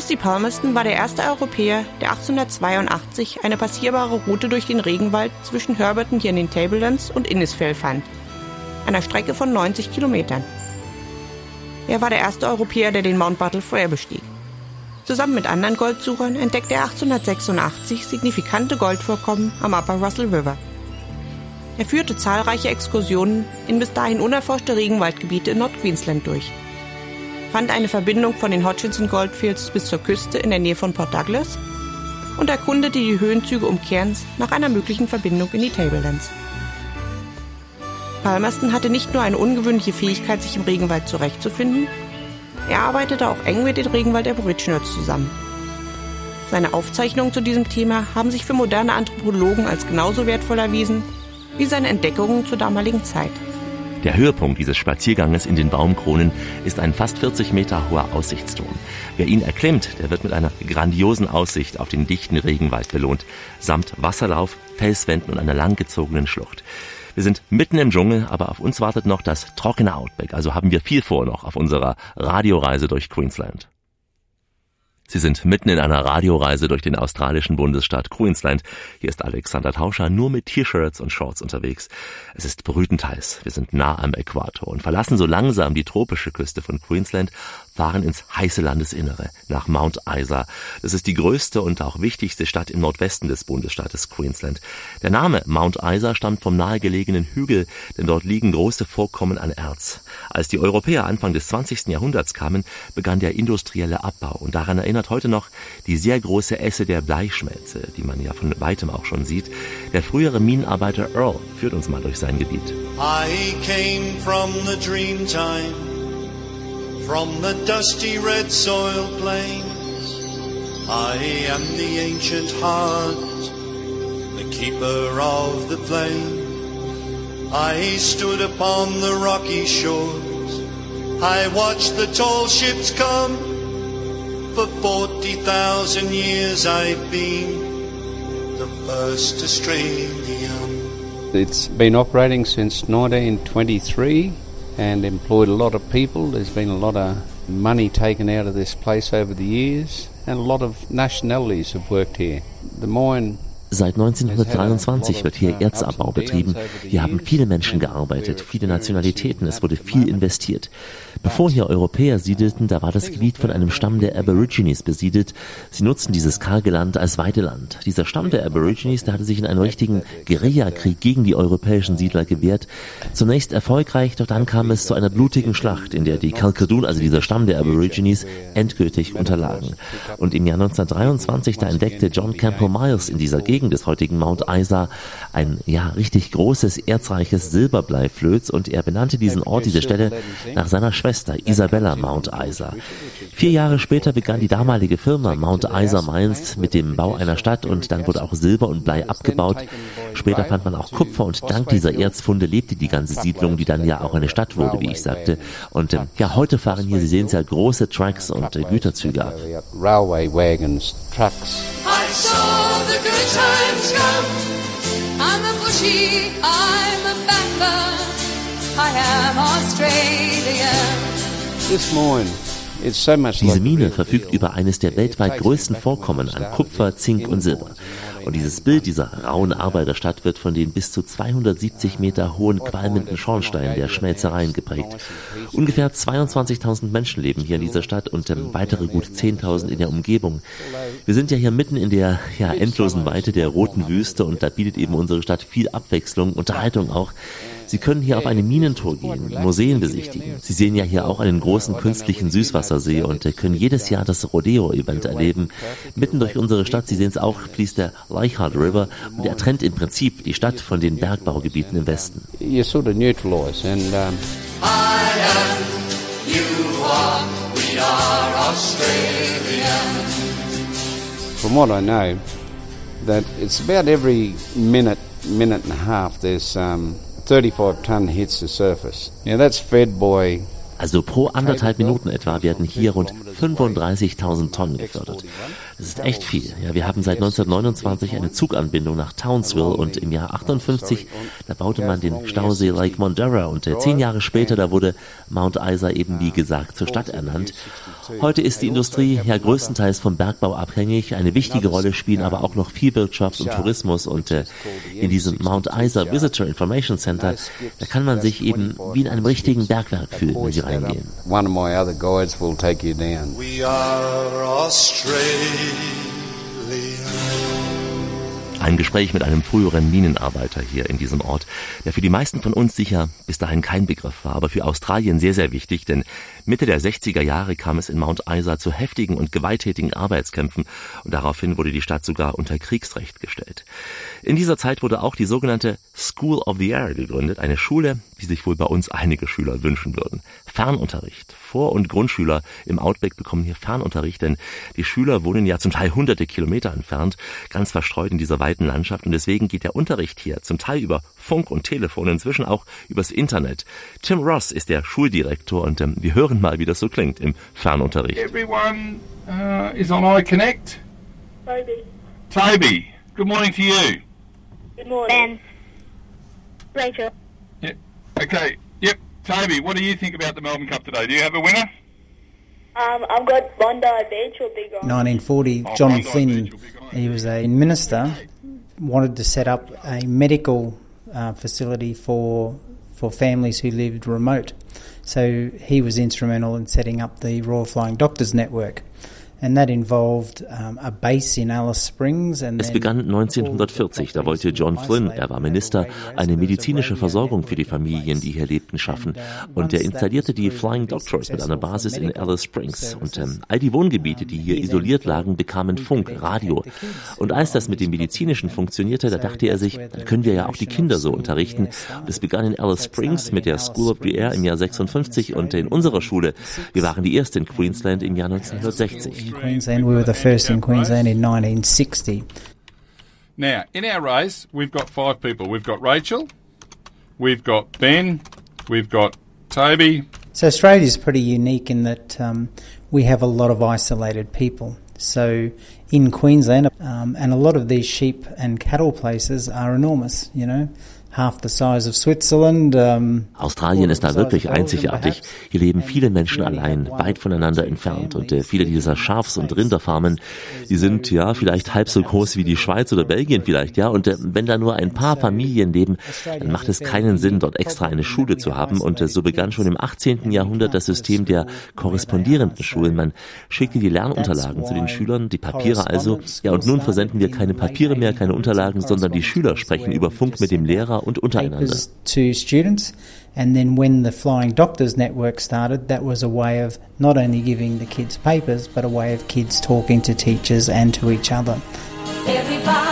Christy Palmerston war der erste Europäer, der 1882 eine passierbare Route durch den Regenwald zwischen Herberton hier in den Tablelands und Innisfail fand, einer Strecke von 90 Kilometern. Er war der erste Europäer, der den Mount Battle vorher bestieg. Zusammen mit anderen Goldsuchern entdeckte er 1886 signifikante Goldvorkommen am Upper Russell River. Er führte zahlreiche Exkursionen in bis dahin unerforschte Regenwaldgebiete in Nordqueensland durch fand eine Verbindung von den Hutchinson Goldfields bis zur Küste in der Nähe von Port Douglas und erkundete die Höhenzüge um Cairns nach einer möglichen Verbindung in die Tablelands. Palmerston hatte nicht nur eine ungewöhnliche Fähigkeit, sich im Regenwald zurechtzufinden, er arbeitete auch eng mit den Regenwald Aborigines zusammen. Seine Aufzeichnungen zu diesem Thema haben sich für moderne Anthropologen als genauso wertvoll erwiesen wie seine Entdeckungen zur damaligen Zeit. Der Höhepunkt dieses Spazierganges in den Baumkronen ist ein fast 40 Meter hoher Aussichtsturm. Wer ihn erklimmt, der wird mit einer grandiosen Aussicht auf den dichten Regenwald belohnt, samt Wasserlauf, Felswänden und einer langgezogenen Schlucht. Wir sind mitten im Dschungel, aber auf uns wartet noch das trockene Outback, also haben wir viel vor noch auf unserer Radioreise durch Queensland. Sie sind mitten in einer Radioreise durch den australischen Bundesstaat Queensland. Hier ist Alexander Tauscher nur mit T-Shirts und Shorts unterwegs. Es ist brütend heiß. Wir sind nah am Äquator und verlassen so langsam die tropische Küste von Queensland, fahren ins heiße Landesinnere, nach Mount Isa. Das ist die größte und auch wichtigste Stadt im Nordwesten des Bundesstaates Queensland. Der Name Mount Isa stammt vom nahegelegenen Hügel, denn dort liegen große Vorkommen an Erz. Als die Europäer Anfang des 20. Jahrhunderts kamen, begann der industrielle Abbau und daran erinnert heute noch die sehr große Esse der Bleischmelze, die man ja von weitem auch schon sieht. Der frühere Minenarbeiter Earl führt uns mal durch sein Gebiet. I came from the dream time, from the dusty red soil plains. I am the ancient heart, the keeper of the plain. I stood upon the rocky shores. I watched the tall ships come. For 40,000 years I've been the first Australian. It's been operating since 1923 and employed a lot of people. There's been a lot of money taken out of this place over the years and a lot of nationalities have worked here. The mine Seit 1923 wird hier Erzabbau betrieben. Hier haben viele Menschen gearbeitet, viele Nationalitäten, es wurde viel investiert. Bevor hier Europäer siedelten, da war das Gebiet von einem Stamm der Aborigines besiedelt. Sie nutzten dieses karge Land als Weideland. Dieser Stamm der Aborigines, der hatte sich in einem richtigen Guerillakrieg gegen die europäischen Siedler gewehrt. Zunächst erfolgreich, doch dann kam es zu einer blutigen Schlacht, in der die Kalkadun, also dieser Stamm der Aborigines, endgültig unterlagen. Und im Jahr 1923, da entdeckte John Campbell Miles in dieser Gegend, des heutigen Mount Isa ein ja richtig großes erzreiches Silberbleiflöz und er benannte diesen Ort, diese Stelle nach seiner Schwester Isabella Mount Isa. Vier Jahre später begann die damalige Firma Mount Isa Mines mit dem Bau einer Stadt und dann wurde auch Silber und Blei abgebaut. Später fand man auch Kupfer und dank dieser Erzfunde lebte die ganze Siedlung, die dann ja auch eine Stadt wurde, wie ich sagte. Und äh, ja, heute fahren hier, Sie sehen es ja, große Trucks und äh, Güterzüge ab. Railway wagons, trucks. I saw the good times come. I'm a bushy, bamba. I am Australian. This mine Diese Mine verfügt über eines der weltweit größten Vorkommen an Kupfer, Zink und Silber. Und dieses Bild dieser rauen Arbeiterstadt wird von den bis zu 270 Meter hohen qualmenden Schornsteinen der Schmelzereien geprägt. Ungefähr 22.000 Menschen leben hier in dieser Stadt und ähm, weitere gut 10.000 in der Umgebung. Wir sind ja hier mitten in der ja, endlosen Weite der roten Wüste und da bietet eben unsere Stadt viel Abwechslung, Unterhaltung auch. Sie können hier auf eine Minentour gehen, Museen besichtigen. Sie sehen ja hier auch einen großen künstlichen Süßwassersee und können jedes Jahr das Rodeo-Event erleben. Mitten durch unsere Stadt, Sie sehen es auch, fließt der Leichhardt River und er trennt im Prinzip die Stadt von den Bergbaugebieten im Westen. You sort of neutralise and um, am, you are, we are Australian. from what I know, that it's about every minute, minute and a half, there's um, 35 ton hits the surface. Now that's fed by Also pro anderthalb Minuten etwa werden hier rund 35.000 Tonnen gefördert. Das ist echt viel. Ja, wir haben seit 1929 eine Zuganbindung nach Townsville und im Jahr 58, da baute man den Stausee Lake Mondera und äh, zehn Jahre später, da wurde Mount Isa eben wie gesagt zur Stadt ernannt. Heute ist die Industrie ja größtenteils vom Bergbau abhängig. Eine wichtige Rolle spielen aber auch noch Viehwirtschaft und Tourismus und äh, in diesem Mount Isa Visitor Information Center, da kann man sich eben wie in einem richtigen Bergwerk fühlen, wenn Sie reingehen. one of my other guides will take you down. We are Australia. Ein Gespräch mit einem früheren Minenarbeiter hier in diesem Ort, der für die meisten von uns sicher bis dahin kein Begriff war, aber für Australien sehr, sehr wichtig, denn Mitte der 60er Jahre kam es in Mount Isa zu heftigen und gewalttätigen Arbeitskämpfen und daraufhin wurde die Stadt sogar unter Kriegsrecht gestellt. In dieser Zeit wurde auch die sogenannte School of the Air gegründet, eine Schule, die sich wohl bei uns einige Schüler wünschen würden. Fernunterricht. Vor- und Grundschüler im Outback bekommen hier Fernunterricht, denn die Schüler wohnen ja zum Teil hunderte Kilometer entfernt, ganz verstreut in dieser weiten Landschaft und deswegen geht der Unterricht hier zum Teil über Funk und Telefon, inzwischen auch übers Internet. Tim Ross ist der Schuldirektor und ähm, wir hören mal, wie das so klingt im Fernunterricht. Everyone uh, is on iConnect. Toby. Toby, good morning to you. Good morning. Ben. Rachel. Yep. Okay. Yep. Toby, what do you think about the Melbourne Cup today? Do you have a winner? Um, I've got Bondi Beach or Big Island. 1940, John Flynn, he was a minister, wanted to set up a medical uh, facility for for families who lived remote. So he was instrumental in setting up the Royal Flying Doctors Network. And that involved a base in Alice Springs and Es begann 1940, da wollte John Flynn, er war Minister, eine medizinische Versorgung für die Familien, die hier lebten, schaffen. Und er installierte die Flying Doctors mit einer Basis in Alice Springs. Und ähm, all die Wohngebiete, die hier isoliert lagen, bekamen Funk, Radio. Und als das mit dem Medizinischen funktionierte, da dachte er sich, dann können wir ja auch die Kinder so unterrichten. Und es begann in Alice Springs mit der School of the Air im Jahr 56 und in unserer Schule. Wir waren die erste in Queensland im Jahr 1960. In Queensland. We were the first in Queensland in 1960. Now, in our race, we've got five people. We've got Rachel, we've got Ben, we've got Toby. So Australia is pretty unique in that um, we have a lot of isolated people. So in Queensland, um, and a lot of these sheep and cattle places are enormous. You know, half the size of Switzerland. Australien ist da wirklich einzigartig. Hier leben viele Menschen allein, weit voneinander entfernt. Und äh, viele dieser Schafs- und Rinderfarmen, die sind ja vielleicht halb so groß wie die Schweiz oder Belgien vielleicht, ja. Und äh, wenn da nur ein paar Familien leben, dann macht es keinen Sinn, dort extra eine Schule zu haben. Und äh, so begann schon im 18. Jahrhundert das System der korrespondierenden Schulen. Man schickte die Lernunterlagen zu den Schülern, die Papiere also. Ja, und nun versenden wir keine Papiere mehr, keine Unterlagen, sondern die Schüler sprechen über Funk mit dem Lehrer und untereinander. papers to students. And then when the Flying Doctors Network started, that was a way of not only giving the kids papers, but a way of kids talking to teachers and to each other. Everybody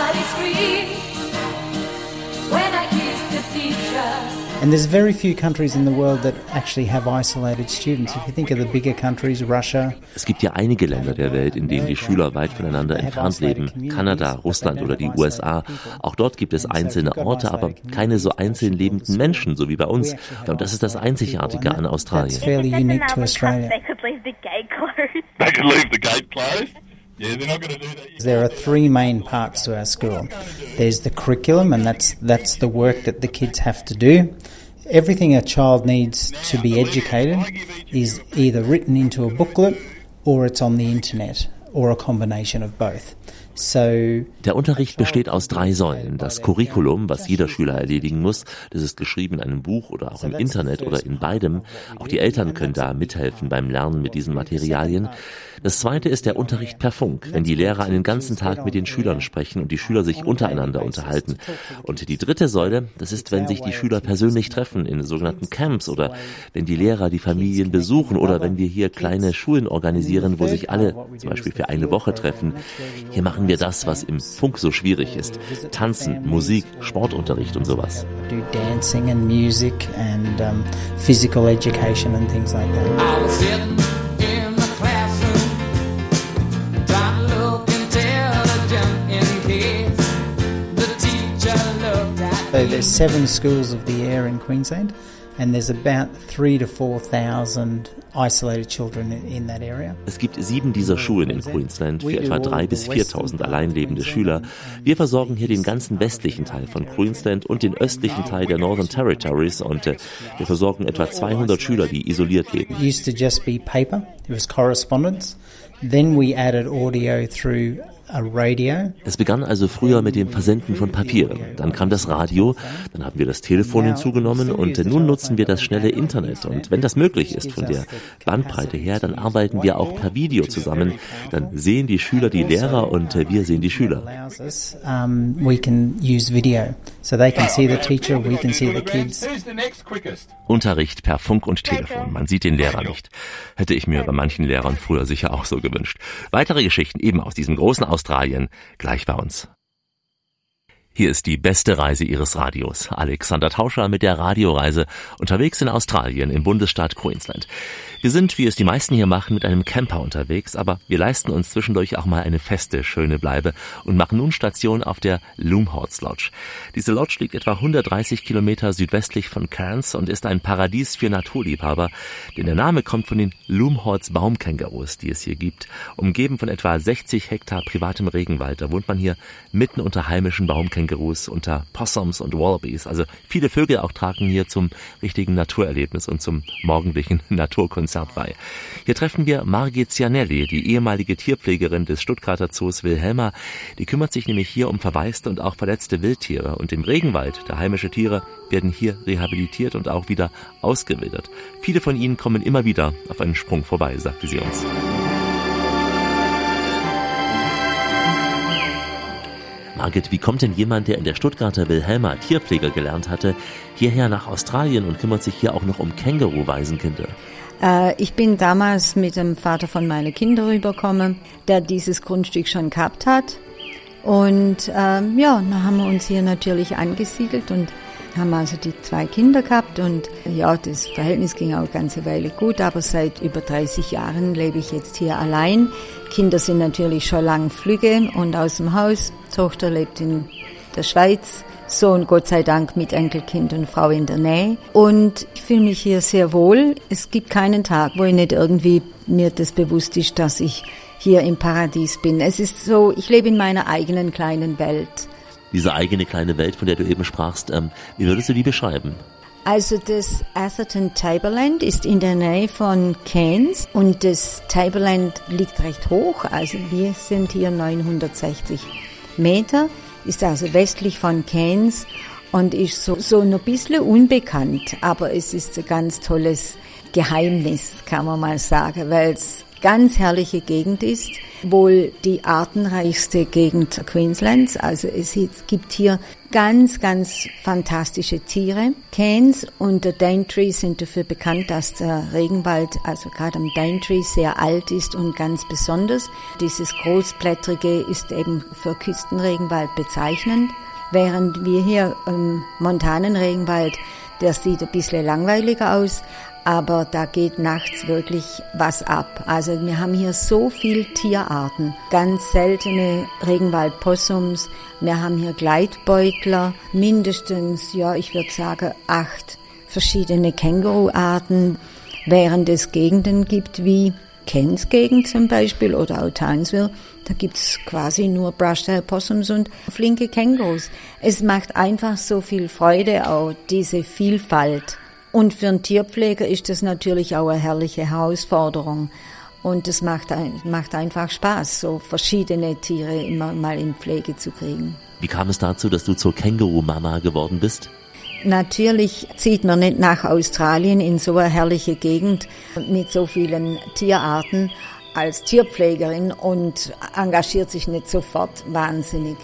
And there's very few countries in the world that actually have isolated students. If you think of the bigger countries, Russia, Es gibt ja einige Länder der Welt, in denen die Schüler weit voneinander entfernt leben. Kanada, Russland oder die USA. Auch dort gibt es einzelne Orte, aber keine so einzeln lebenden Menschen, so wie bei uns. Und das ist das Einzigartige an that's Australien. fairly unique to Australia. They could leave the gate closed. There are three main parts to our school. There's the curriculum, and that's that's the work that the kids have to do. Everything a child needs to be educated is either written into a booklet or it's on the internet or a combination of both. Der Unterricht besteht aus drei Säulen. Das Curriculum, was jeder Schüler erledigen muss, das ist geschrieben in einem Buch oder auch im Internet oder in beidem. Auch die Eltern können da mithelfen beim Lernen mit diesen Materialien. Das zweite ist der Unterricht per Funk, wenn die Lehrer einen ganzen Tag mit den Schülern sprechen und die Schüler sich untereinander unterhalten. Und die dritte Säule, das ist, wenn sich die Schüler persönlich treffen in sogenannten Camps oder wenn die Lehrer die Familien besuchen oder wenn wir hier kleine Schulen organisieren, wo sich alle zum Beispiel für eine Woche treffen. Hier machen wir das, was im Funk so schwierig ist. Tanzen, Musik, Sportunterricht und sowas. dancing and music and um, physical education and things like that. So there's seven schools of the air in Queensland, and there's about three to four thousand isolated children in, that area. Es gibt sieben dieser Schulen in Queensland für etwa drei bis 4.000 allein lebende Schüler. Wir versorgen hier den ganzen westlichen Teil von Queensland und den östlichen Teil der Northern Territories und äh, wir versorgen etwa 200 Schüler, die isoliert leben. It used to just be paper; it was correspondence. Then we added audio through. Es begann also früher mit dem Versenden von Papieren. Dann kam das Radio, dann haben wir das Telefon hinzugenommen und nun nutzen wir das schnelle Internet. Und wenn das möglich ist von der Bandbreite her, dann arbeiten wir auch per Video zusammen. Dann sehen die Schüler die Lehrer und äh, wir sehen die Schüler. So they can see the teacher, we can see the kids. Unterricht per Funk und Telefon. Man sieht den Lehrer nicht. Hätte ich mir bei manchen Lehrern früher sicher auch so gewünscht. Weitere Geschichten eben aus diesem großen Australien gleich bei uns. Hier ist die beste Reise Ihres Radios. Alexander Tauscher mit der Radioreise unterwegs in Australien im Bundesstaat Queensland. Wir sind, wie es die meisten hier machen, mit einem Camper unterwegs, aber wir leisten uns zwischendurch auch mal eine feste, schöne Bleibe und machen nun Station auf der Loomhorts Lodge. Diese Lodge liegt etwa 130 Kilometer südwestlich von Cairns und ist ein Paradies für Naturliebhaber, denn der Name kommt von den Loomhorts Baumkängurus, die es hier gibt. Umgeben von etwa 60 Hektar privatem Regenwald, da wohnt man hier mitten unter heimischen Baumkängurus, unter Possums und Wallabies. Also viele Vögel auch tragen hier zum richtigen Naturerlebnis und zum morgendlichen Naturkonzert bei. Hier treffen wir Margit Cianelli, die ehemalige Tierpflegerin des Stuttgarter Zoos Wilhelma. Die kümmert sich nämlich hier um verwaiste und auch verletzte Wildtiere. Und im Regenwald, der heimische Tiere, werden hier rehabilitiert und auch wieder ausgewildert. Viele von ihnen kommen immer wieder auf einen Sprung vorbei, sagte sie uns. Margit, wie kommt denn jemand, der in der Stuttgarter Wilhelma Tierpfleger gelernt hatte, hierher nach Australien und kümmert sich hier auch noch um Känguru-Waisenkinder? Äh, ich bin damals mit dem Vater von meinen Kindern rübergekommen, der dieses Grundstück schon gehabt hat. Und ähm, ja, dann haben wir uns hier natürlich angesiedelt und haben also die zwei Kinder gehabt und ja, das Verhältnis ging auch eine ganze Weile gut, aber seit über 30 Jahren lebe ich jetzt hier allein. Kinder sind natürlich schon lang flügge und aus dem Haus. Tochter lebt in der Schweiz, Sohn Gott sei Dank mit Enkelkind und Frau in der Nähe. Und ich fühle mich hier sehr wohl. Es gibt keinen Tag, wo ich nicht irgendwie mir das bewusst ist, dass ich hier im Paradies bin. Es ist so, ich lebe in meiner eigenen kleinen Welt. Diese eigene kleine Welt, von der du eben sprachst, ähm, wie würdest du die beschreiben? Also das Atherton Tableland ist in der Nähe von Cairns und das Tableland liegt recht hoch, also wir sind hier 960 Meter, ist also westlich von Cairns und ist so, so ein bisschen unbekannt, aber es ist ein ganz tolles Geheimnis, kann man mal sagen, weil es ganz herrliche Gegend ist, wohl die artenreichste Gegend Queenslands. Also es gibt hier ganz, ganz fantastische Tiere. Cairns und der Daintree sind dafür bekannt, dass der Regenwald, also gerade am Daintree, sehr alt ist und ganz besonders. Dieses Großblättrige ist eben für Küstenregenwald bezeichnend, während wir hier im montanen Regenwald, der sieht ein bisschen langweiliger aus, aber da geht nachts wirklich was ab. Also wir haben hier so viel Tierarten, ganz seltene Regenwaldpossums, wir haben hier Gleitbeutler, mindestens, ja, ich würde sagen, acht verschiedene Känguruarten, während es Gegenden gibt wie Kents Gegend zum Beispiel oder auch Townsville, da gibt's quasi nur Brushtail Possums und flinke Kängurus. Es macht einfach so viel Freude auch, diese Vielfalt. Und für einen Tierpfleger ist das natürlich auch eine herrliche Herausforderung. Und es macht, macht einfach Spaß, so verschiedene Tiere immer mal in Pflege zu kriegen. Wie kam es dazu, dass du zur Känguru-Mama geworden bist? Natürlich zieht man nicht nach Australien in so eine herrliche Gegend mit so vielen Tierarten als Tierpflegerin und engagiert sich nicht sofort wahnsinnig.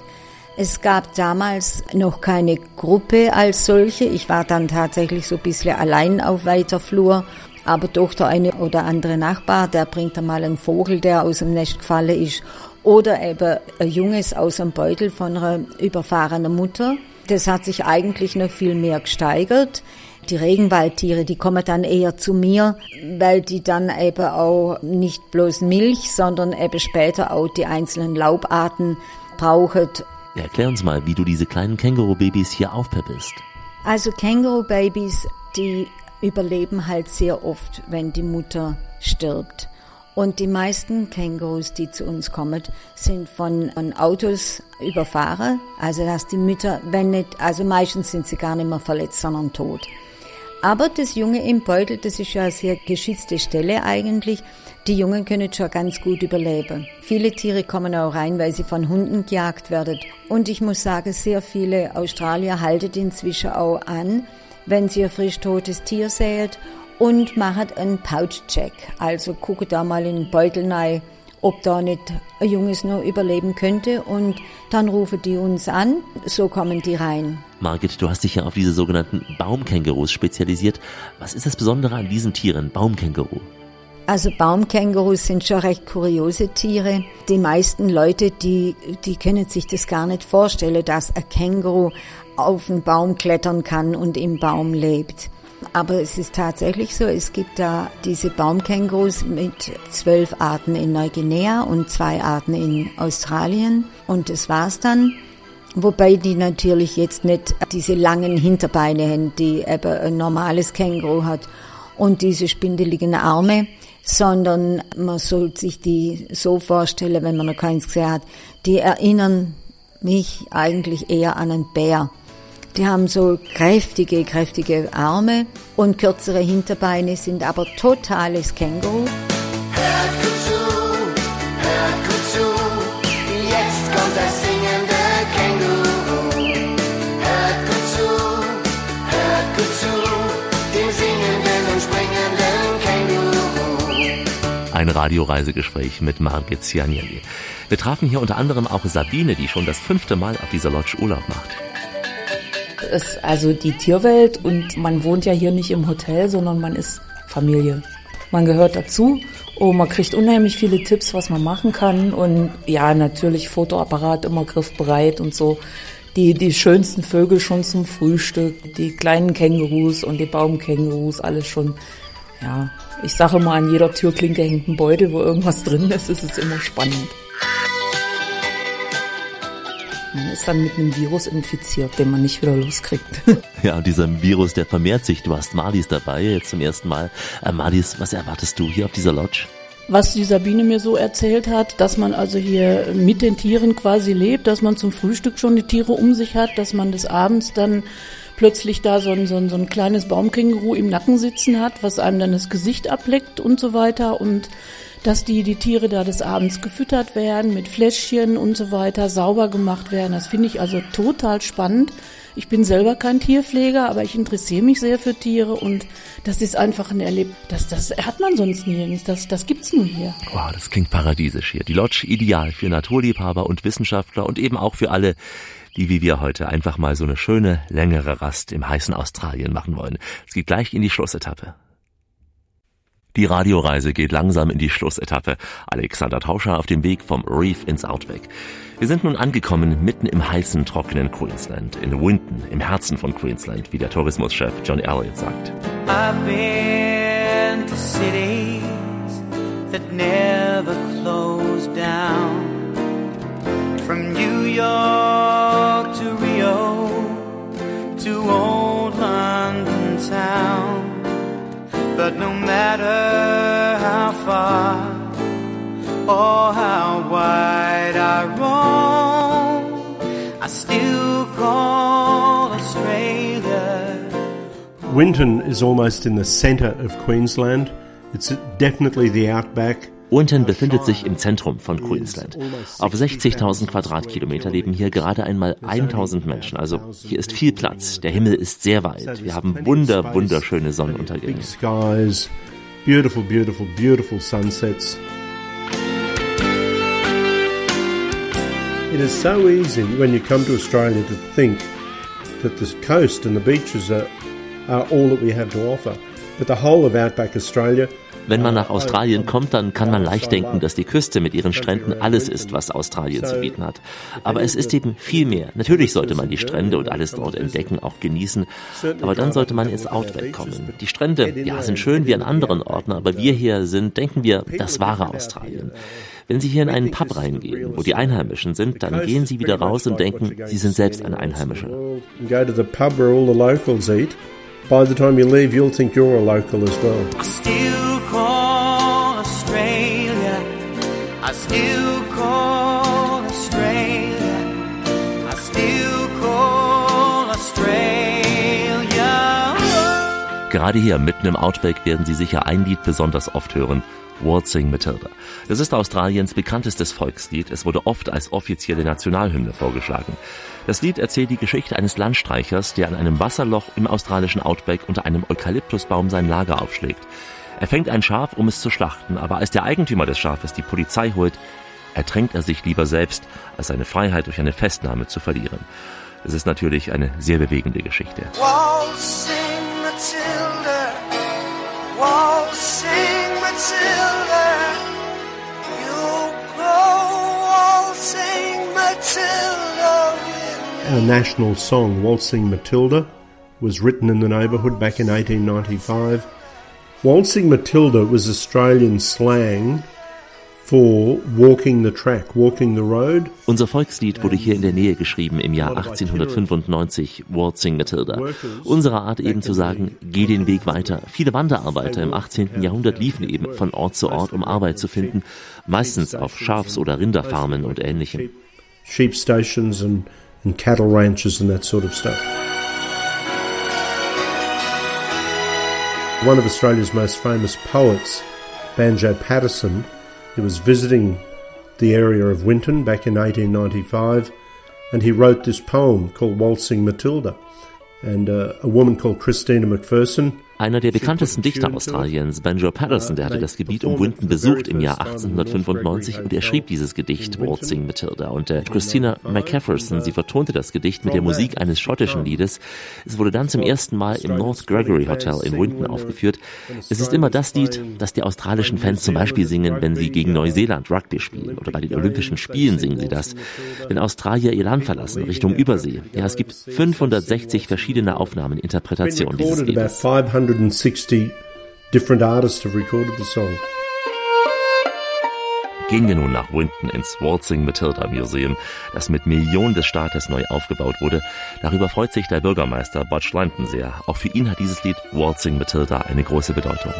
Es gab damals noch keine Gruppe als solche. Ich war dann tatsächlich so ein bisschen allein auf weiter Flur. Aber doch der eine oder andere Nachbar, der bringt einmal einen Vogel, der aus dem Nest gefallen ist. Oder eben ein Junges aus dem Beutel von einer überfahrenen Mutter. Das hat sich eigentlich noch viel mehr gesteigert. Die Regenwaldtiere, die kommen dann eher zu mir, weil die dann eben auch nicht bloß Milch, sondern eben später auch die einzelnen Laubarten brauchen. Erklär uns mal, wie du diese kleinen Känguru-Babys hier aufpäppelst. Also Känguru-Babys, die überleben halt sehr oft, wenn die Mutter stirbt. Und die meisten Kängurus, die zu uns kommen, sind von, von Autos überfahren. Also dass die Mütter, wenn nicht, also meistens sind sie gar nicht mehr verletzt, sondern tot. Aber das Junge im Beutel, das ist ja eine sehr geschützte Stelle eigentlich. Die Jungen können schon ganz gut überleben. Viele Tiere kommen auch rein, weil sie von Hunden gejagt werden. Und ich muss sagen, sehr viele Australier halten inzwischen auch an, wenn sie ein frisch totes Tier sehen und machen einen Pouch-Check. Also gucken da mal in den Beutel rein, ob da nicht ein Junges noch überleben könnte und dann rufen die uns an, so kommen die rein. Margit, du hast dich ja auf diese sogenannten Baumkängurus spezialisiert. Was ist das Besondere an diesen Tieren, Baumkänguru? Also Baumkängurus sind schon recht kuriose Tiere. Die meisten Leute, die, die können sich das gar nicht vorstellen, dass ein Känguru auf einen Baum klettern kann und im Baum lebt. Aber es ist tatsächlich so, es gibt da diese Baumkängurus mit zwölf Arten in Neuguinea und zwei Arten in Australien. Und das war's dann. Wobei die natürlich jetzt nicht diese langen Hinterbeine haben, die eben ein normales Känguru hat und diese spindeligen Arme, sondern man sollte sich die so vorstellen, wenn man noch keins gesehen hat, die erinnern mich eigentlich eher an einen Bär. Die haben so kräftige, kräftige Arme und kürzere Hinterbeine, sind aber totales Känguru. Hört Radioreisegespräch mit Margit Cianielli. Wir trafen hier unter anderem auch Sabine, die schon das fünfte Mal auf dieser Lodge Urlaub macht ist also die Tierwelt und man wohnt ja hier nicht im Hotel, sondern man ist Familie. Man gehört dazu und man kriegt unheimlich viele Tipps, was man machen kann und ja, natürlich Fotoapparat immer griffbereit und so. Die, die schönsten Vögel schon zum Frühstück, die kleinen Kängurus und die Baumkängurus, alles schon, ja, ich sage immer, an jeder Türklinke hängt ein Beutel, wo irgendwas drin ist, es ist immer spannend. Man ist dann mit einem Virus infiziert, den man nicht wieder loskriegt. Ja, und dieser Virus, der vermehrt sich. Du hast Marlies dabei, jetzt zum ersten Mal. Äh, Marlies, was erwartest du hier auf dieser Lodge? Was die Sabine mir so erzählt hat, dass man also hier mit den Tieren quasi lebt, dass man zum Frühstück schon die Tiere um sich hat, dass man des Abends dann plötzlich da so ein, so ein, so ein kleines Baumkänguru im Nacken sitzen hat, was einem dann das Gesicht ableckt und so weiter und dass die, die Tiere da des Abends gefüttert werden mit Fläschchen und so weiter, sauber gemacht werden. Das finde ich also total spannend. Ich bin selber kein Tierpfleger, aber ich interessiere mich sehr für Tiere und das ist einfach ein Erlebnis. Das, das hat man sonst nirgends. Das, das gibt's nur hier. Wow, das klingt paradiesisch hier. Die Lodge ideal für Naturliebhaber und Wissenschaftler und eben auch für alle, die wie wir heute einfach mal so eine schöne, längere Rast im heißen Australien machen wollen. Es geht gleich in die Schlussetappe. Die Radioreise geht langsam in die Schlussetappe. Alexander Tauscher auf dem Weg vom Reef ins Outback. Wir sind nun angekommen mitten im heißen, trockenen Queensland, in Winton, im Herzen von Queensland, wie der Tourismuschef John Elliott sagt. I've been to cities that never close down. From New York to Rio to old London town. But no matter how far or how wide I roam, I still call Australia. Winton is almost in the centre of Queensland. It's definitely the outback. Winton befindet sich im Zentrum von Queensland. Auf 60.000 Quadratkilometer leben hier gerade einmal 1.000 Menschen. Also hier ist viel Platz. Der Himmel ist sehr weit. Wir haben wunder, wunderschöne Sonnenuntergänge. Beautiful, beautiful, beautiful sunsets. It is so easy when you come to Australia to think that the coast and the beaches are, are all that we have to offer. Wenn man nach Australien kommt, dann kann man leicht denken, dass die Küste mit ihren Stränden alles ist, was Australien zu bieten hat. Aber es ist eben viel mehr. Natürlich sollte man die Strände und alles dort entdecken, auch genießen. Aber dann sollte man ins Outback kommen. Die Strände, ja, sind schön wie an anderen Orten, aber wir hier sind, denken wir, das wahre Australien. Wenn Sie hier in einen Pub reingehen, wo die Einheimischen sind, dann gehen Sie wieder raus und denken, Sie sind selbst ein Einheimischer. By the time you leave, you'll think you're a local as well. I still call Australia. I still call Australia. I still call Australia. Gerade hier mitten im Outback werden Sie sicher ein Lied besonders oft hören. Waltzing Matilda. Das ist Australiens bekanntestes Volkslied. Es wurde oft als offizielle Nationalhymne vorgeschlagen. Das Lied erzählt die Geschichte eines Landstreichers, der an einem Wasserloch im australischen Outback unter einem Eukalyptusbaum sein Lager aufschlägt. Er fängt ein Schaf, um es zu schlachten, aber als der Eigentümer des Schafes die Polizei holt, ertränkt er sich lieber selbst, als seine Freiheit durch eine Festnahme zu verlieren. Es ist natürlich eine sehr bewegende Geschichte. Waltzing Matilda, waltzing Matilda, you go waltzing Matilda. Our national song, Waltzing Matilda, was written in the neighbourhood back in 1895. Waltzing Matilda was Australian slang for walking the track, walking the road. Unser Volkslied wurde hier in der Nähe geschrieben im Jahr 1895, Waltzing Matilda. Unsere Art eben zu sagen, geh den Weg weiter. Viele Wanderarbeiter im 18. Jahrhundert liefen eben von Ort zu Ort, um Arbeit zu finden, meistens auf Schafs- oder Rinderfarmen und ähnlichem. sheep stations and, and cattle ranches and that sort of stuff. One of Australia's most famous poets, Banjo Patterson, he was visiting the area of Winton back in 1895 and he wrote this poem called Waltzing Matilda. And uh, a woman called Christina McPherson Einer der bekanntesten Dichter Australiens, Banjo Patterson, der hatte das Gebiet um Winton besucht im Jahr 1895 und er schrieb dieses Gedicht Waltzing Matilda. Und äh, Christina McCafferson, sie vertonte das Gedicht mit der Musik eines schottischen Liedes. Es wurde dann zum ersten Mal im North Gregory Hotel in Winton aufgeführt. Es ist immer das Lied, das die australischen Fans zum Beispiel singen, wenn sie gegen Neuseeland Rugby spielen oder bei den Olympischen Spielen singen sie das. Wenn Australier ihr Land verlassen, Richtung Übersee. Ja, es gibt 560 verschiedene Aufnahmen, Interpretationen dieses Liedes. 560 different artists have recorded the song. Gehen wir nun nach Winton ins Waltzing Matilda Museum, das mit Millionen des Staates neu aufgebaut wurde. Darüber freut sich der Bürgermeister Butch Linton sehr. Auch für ihn hat dieses Lied Waltzing Matilda eine große Bedeutung.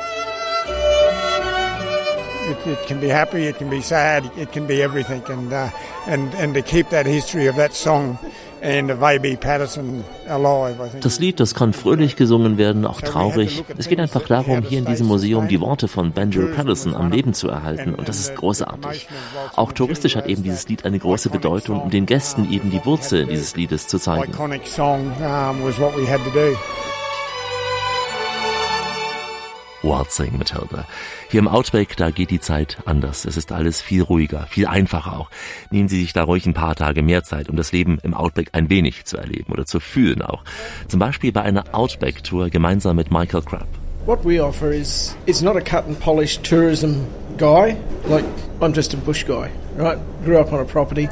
It, it can be happy, it can be sad, it can be everything, and uh, and and to keep that history of that song and of A.B. Patterson alive, I think. Das Lied, das kann fröhlich gesungen werden, auch traurig. Es geht einfach darum, hier in diesem Museum die Worte von Banjo Patterson am Leben zu erhalten und das ist großartig. Auch touristisch hat eben dieses Lied eine große Bedeutung, um den Gästen eben die Wurzel dieses Liedes zu zeigen. Iconic song um, Hier im Outback, da geht die Zeit anders. Es ist alles viel ruhiger, viel einfacher auch. Nehmen Sie sich da ruhig ein paar Tage mehr Zeit, um das Leben im Outback ein wenig zu erleben oder zu fühlen auch. Zum Beispiel bei einer Outback-Tour gemeinsam mit Michael Crabb. What we offer is it's not a cut and polish tourism guy. Like I'm just a bush guy, right? Grew up on a property.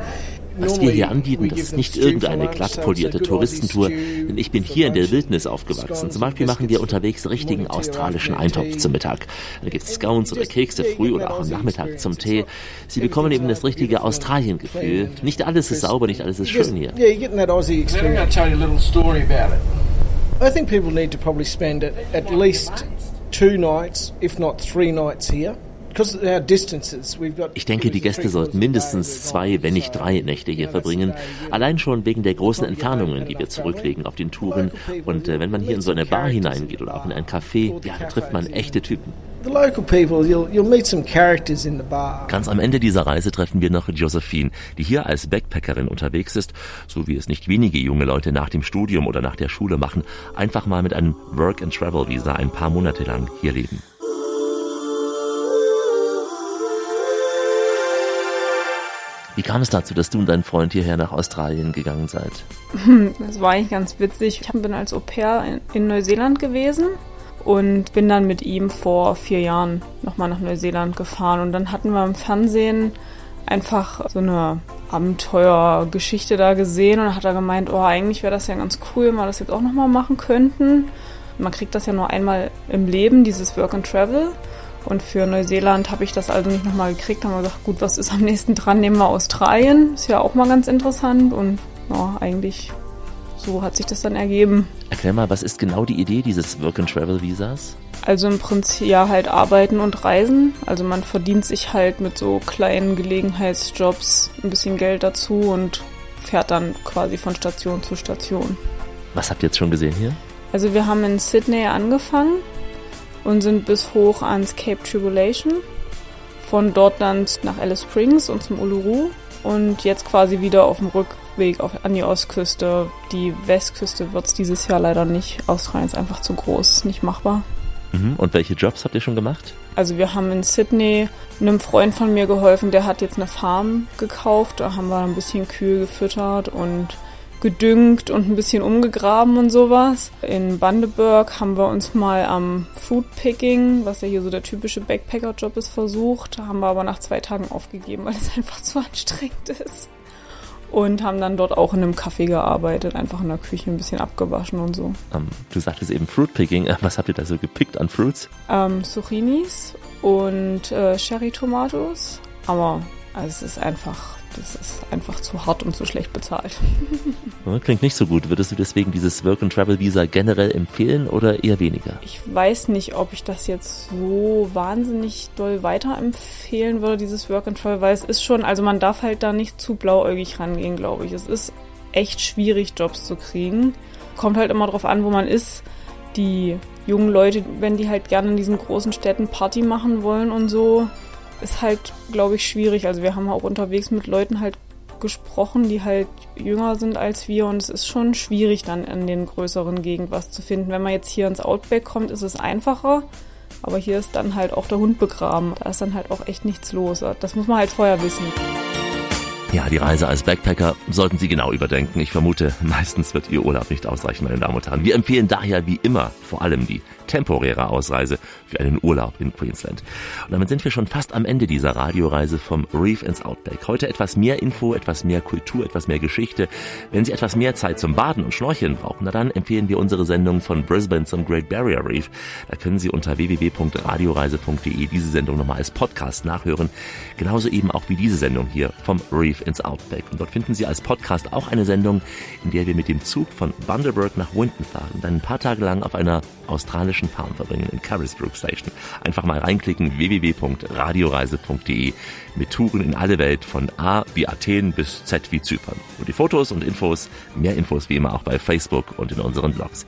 Was wir hier anbieten, das ist nicht irgendeine glatt polierte Touristentour, denn ich bin hier in der Wildnis aufgewachsen. Zum Beispiel machen wir unterwegs richtigen australischen Eintopf zum Mittag. Da gibt's Scones oder Kekse früh oder auch am Nachmittag zum Tee. Sie bekommen eben das richtige Australien-Gefühl. Nicht alles ist sauber, nicht alles ist schön hier. Yeah, you're getting that Aussie I'm experience. going to tell you a little story about it. I think people need to probably spend at, at least two nights, if not three nights here. Ich denke, die Gäste sollten mindestens zwei, wenn nicht drei Nächte hier verbringen. Allein schon wegen der großen Entfernungen, die wir zurücklegen auf den Touren. Und äh, wenn man hier in so eine Bar hineingeht oder auch in ein Café, ja, dann trifft man echte Typen. Ganz am Ende dieser Reise treffen wir noch Josephine, die hier als Backpackerin unterwegs ist, so wie es nicht wenige junge Leute nach dem Studium oder nach der Schule machen, einfach mal mit einem Work-and-Travel-Visa ein paar Monate lang hier leben. Wie kam es dazu, dass du und dein Freund hierher nach Australien gegangen seid? Das war eigentlich ganz witzig. Ich bin als Au pair in, in Neuseeland gewesen und bin dann mit ihm vor vier Jahren nochmal nach Neuseeland gefahren. Und dann hatten wir im Fernsehen einfach so eine Abenteuergeschichte da gesehen und dann hat er gemeint, oh, eigentlich wäre das ja ganz cool, wenn wir das jetzt auch nochmal machen könnten. Man kriegt das ja nur einmal im Leben, dieses Work and Travel. Und für Neuseeland habe ich das also nicht nochmal gekriegt. Haben wir gesagt, gut, was ist am nächsten dran? Nehmen wir Australien. Ist ja auch mal ganz interessant. Und ja, eigentlich so hat sich das dann ergeben. Erklär mal, was ist genau die Idee dieses Work-and-Travel-Visas? Also im Prinzip ja halt arbeiten und reisen. Also man verdient sich halt mit so kleinen Gelegenheitsjobs ein bisschen Geld dazu und fährt dann quasi von Station zu Station. Was habt ihr jetzt schon gesehen hier? Also wir haben in Sydney angefangen und sind bis hoch ans Cape Tribulation. Von dort dann nach Alice Springs und zum Uluru und jetzt quasi wieder auf dem Rückweg auf, an die Ostküste. Die Westküste wird es dieses Jahr leider nicht. Australien ist einfach zu groß, nicht machbar. Mhm. Und welche Jobs habt ihr schon gemacht? Also wir haben in Sydney einem Freund von mir geholfen, der hat jetzt eine Farm gekauft. Da haben wir ein bisschen Kühe gefüttert und gedüngt und ein bisschen umgegraben und sowas. In Bundaberg haben wir uns mal am Foodpicking, was ja hier so der typische Backpacker-Job ist, versucht. Haben wir aber nach zwei Tagen aufgegeben, weil es einfach zu anstrengend ist. Und haben dann dort auch in einem Café gearbeitet, einfach in der Küche ein bisschen abgewaschen und so. Ähm, du sagtest eben Fruitpicking. Was habt ihr da so gepickt an Fruits? Ähm, Zucchinis und äh, Cherry-Tomatos. Aber also es ist einfach das ist einfach zu hart und zu schlecht bezahlt. Klingt nicht so gut. Würdest du deswegen dieses Work-and-Travel-Visa generell empfehlen oder eher weniger? Ich weiß nicht, ob ich das jetzt so wahnsinnig doll weiterempfehlen würde, dieses Work-and-Travel, weil es ist schon, also man darf halt da nicht zu blauäugig rangehen, glaube ich. Es ist echt schwierig, Jobs zu kriegen. Kommt halt immer drauf an, wo man ist. Die jungen Leute, wenn die halt gerne in diesen großen Städten Party machen wollen und so, ist halt, glaube ich, schwierig. Also wir haben auch unterwegs mit Leuten halt gesprochen, die halt jünger sind als wir und es ist schon schwierig dann in den größeren Gegenden was zu finden. Wenn man jetzt hier ins Outback kommt, ist es einfacher, aber hier ist dann halt auch der Hund begraben. Da ist dann halt auch echt nichts los. Das muss man halt vorher wissen. Ja, die Reise als Backpacker sollten Sie genau überdenken. Ich vermute, meistens wird Ihr Urlaub nicht ausreichen, meine Damen und Herren. Wir empfehlen daher wie immer vor allem die temporäre Ausreise für einen Urlaub in Queensland. Und damit sind wir schon fast am Ende dieser Radioreise vom Reef ins Outback. Heute etwas mehr Info, etwas mehr Kultur, etwas mehr Geschichte. Wenn Sie etwas mehr Zeit zum Baden und Schnorcheln brauchen, na dann empfehlen wir unsere Sendung von Brisbane zum Great Barrier Reef. Da können Sie unter www.radioreise.de diese Sendung nochmal als Podcast nachhören. Genauso eben auch wie diese Sendung hier vom Reef ins Outback. Und dort finden Sie als Podcast auch eine Sendung, in der wir mit dem Zug von Bundaberg nach Winton fahren, dann ein paar Tage lang auf einer australischen Farm verbringen in Carisbrook Station. Einfach mal reinklicken www.radioreise.de mit Touren in alle Welt von A wie Athen bis Z wie Zypern. Und die Fotos und Infos, mehr Infos wie immer auch bei Facebook und in unseren Blogs.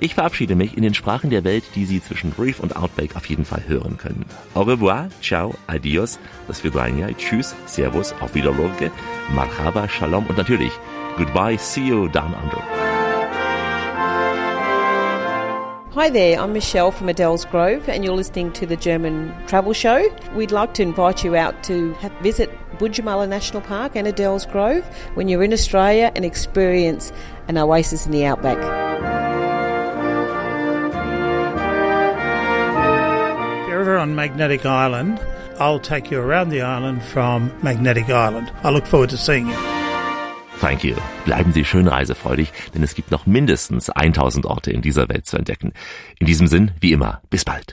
Ich verabschiede mich in den Sprachen der Welt, die Sie zwischen Brief und Outbreak auf jeden Fall hören können. Au revoir, ciao, adios, das Vidania, tschüss, servus, auf Wiederloge, marhaba, shalom und natürlich goodbye, see you down under. Hi there, I'm Michelle from Adele's Grove, and you're listening to the German Travel Show. We'd like to invite you out to have, visit Budjamala National Park and Adele's Grove when you're in Australia and experience an oasis in the outback. Ever on Magnetic Island, I'll take you around the island from Magnetic Island. I look forward to seeing you. Thank you. Bleiben Sie schön reisefreudig, denn es gibt noch mindestens 1000 Orte in dieser Welt zu entdecken. In diesem Sinn, wie immer, bis bald.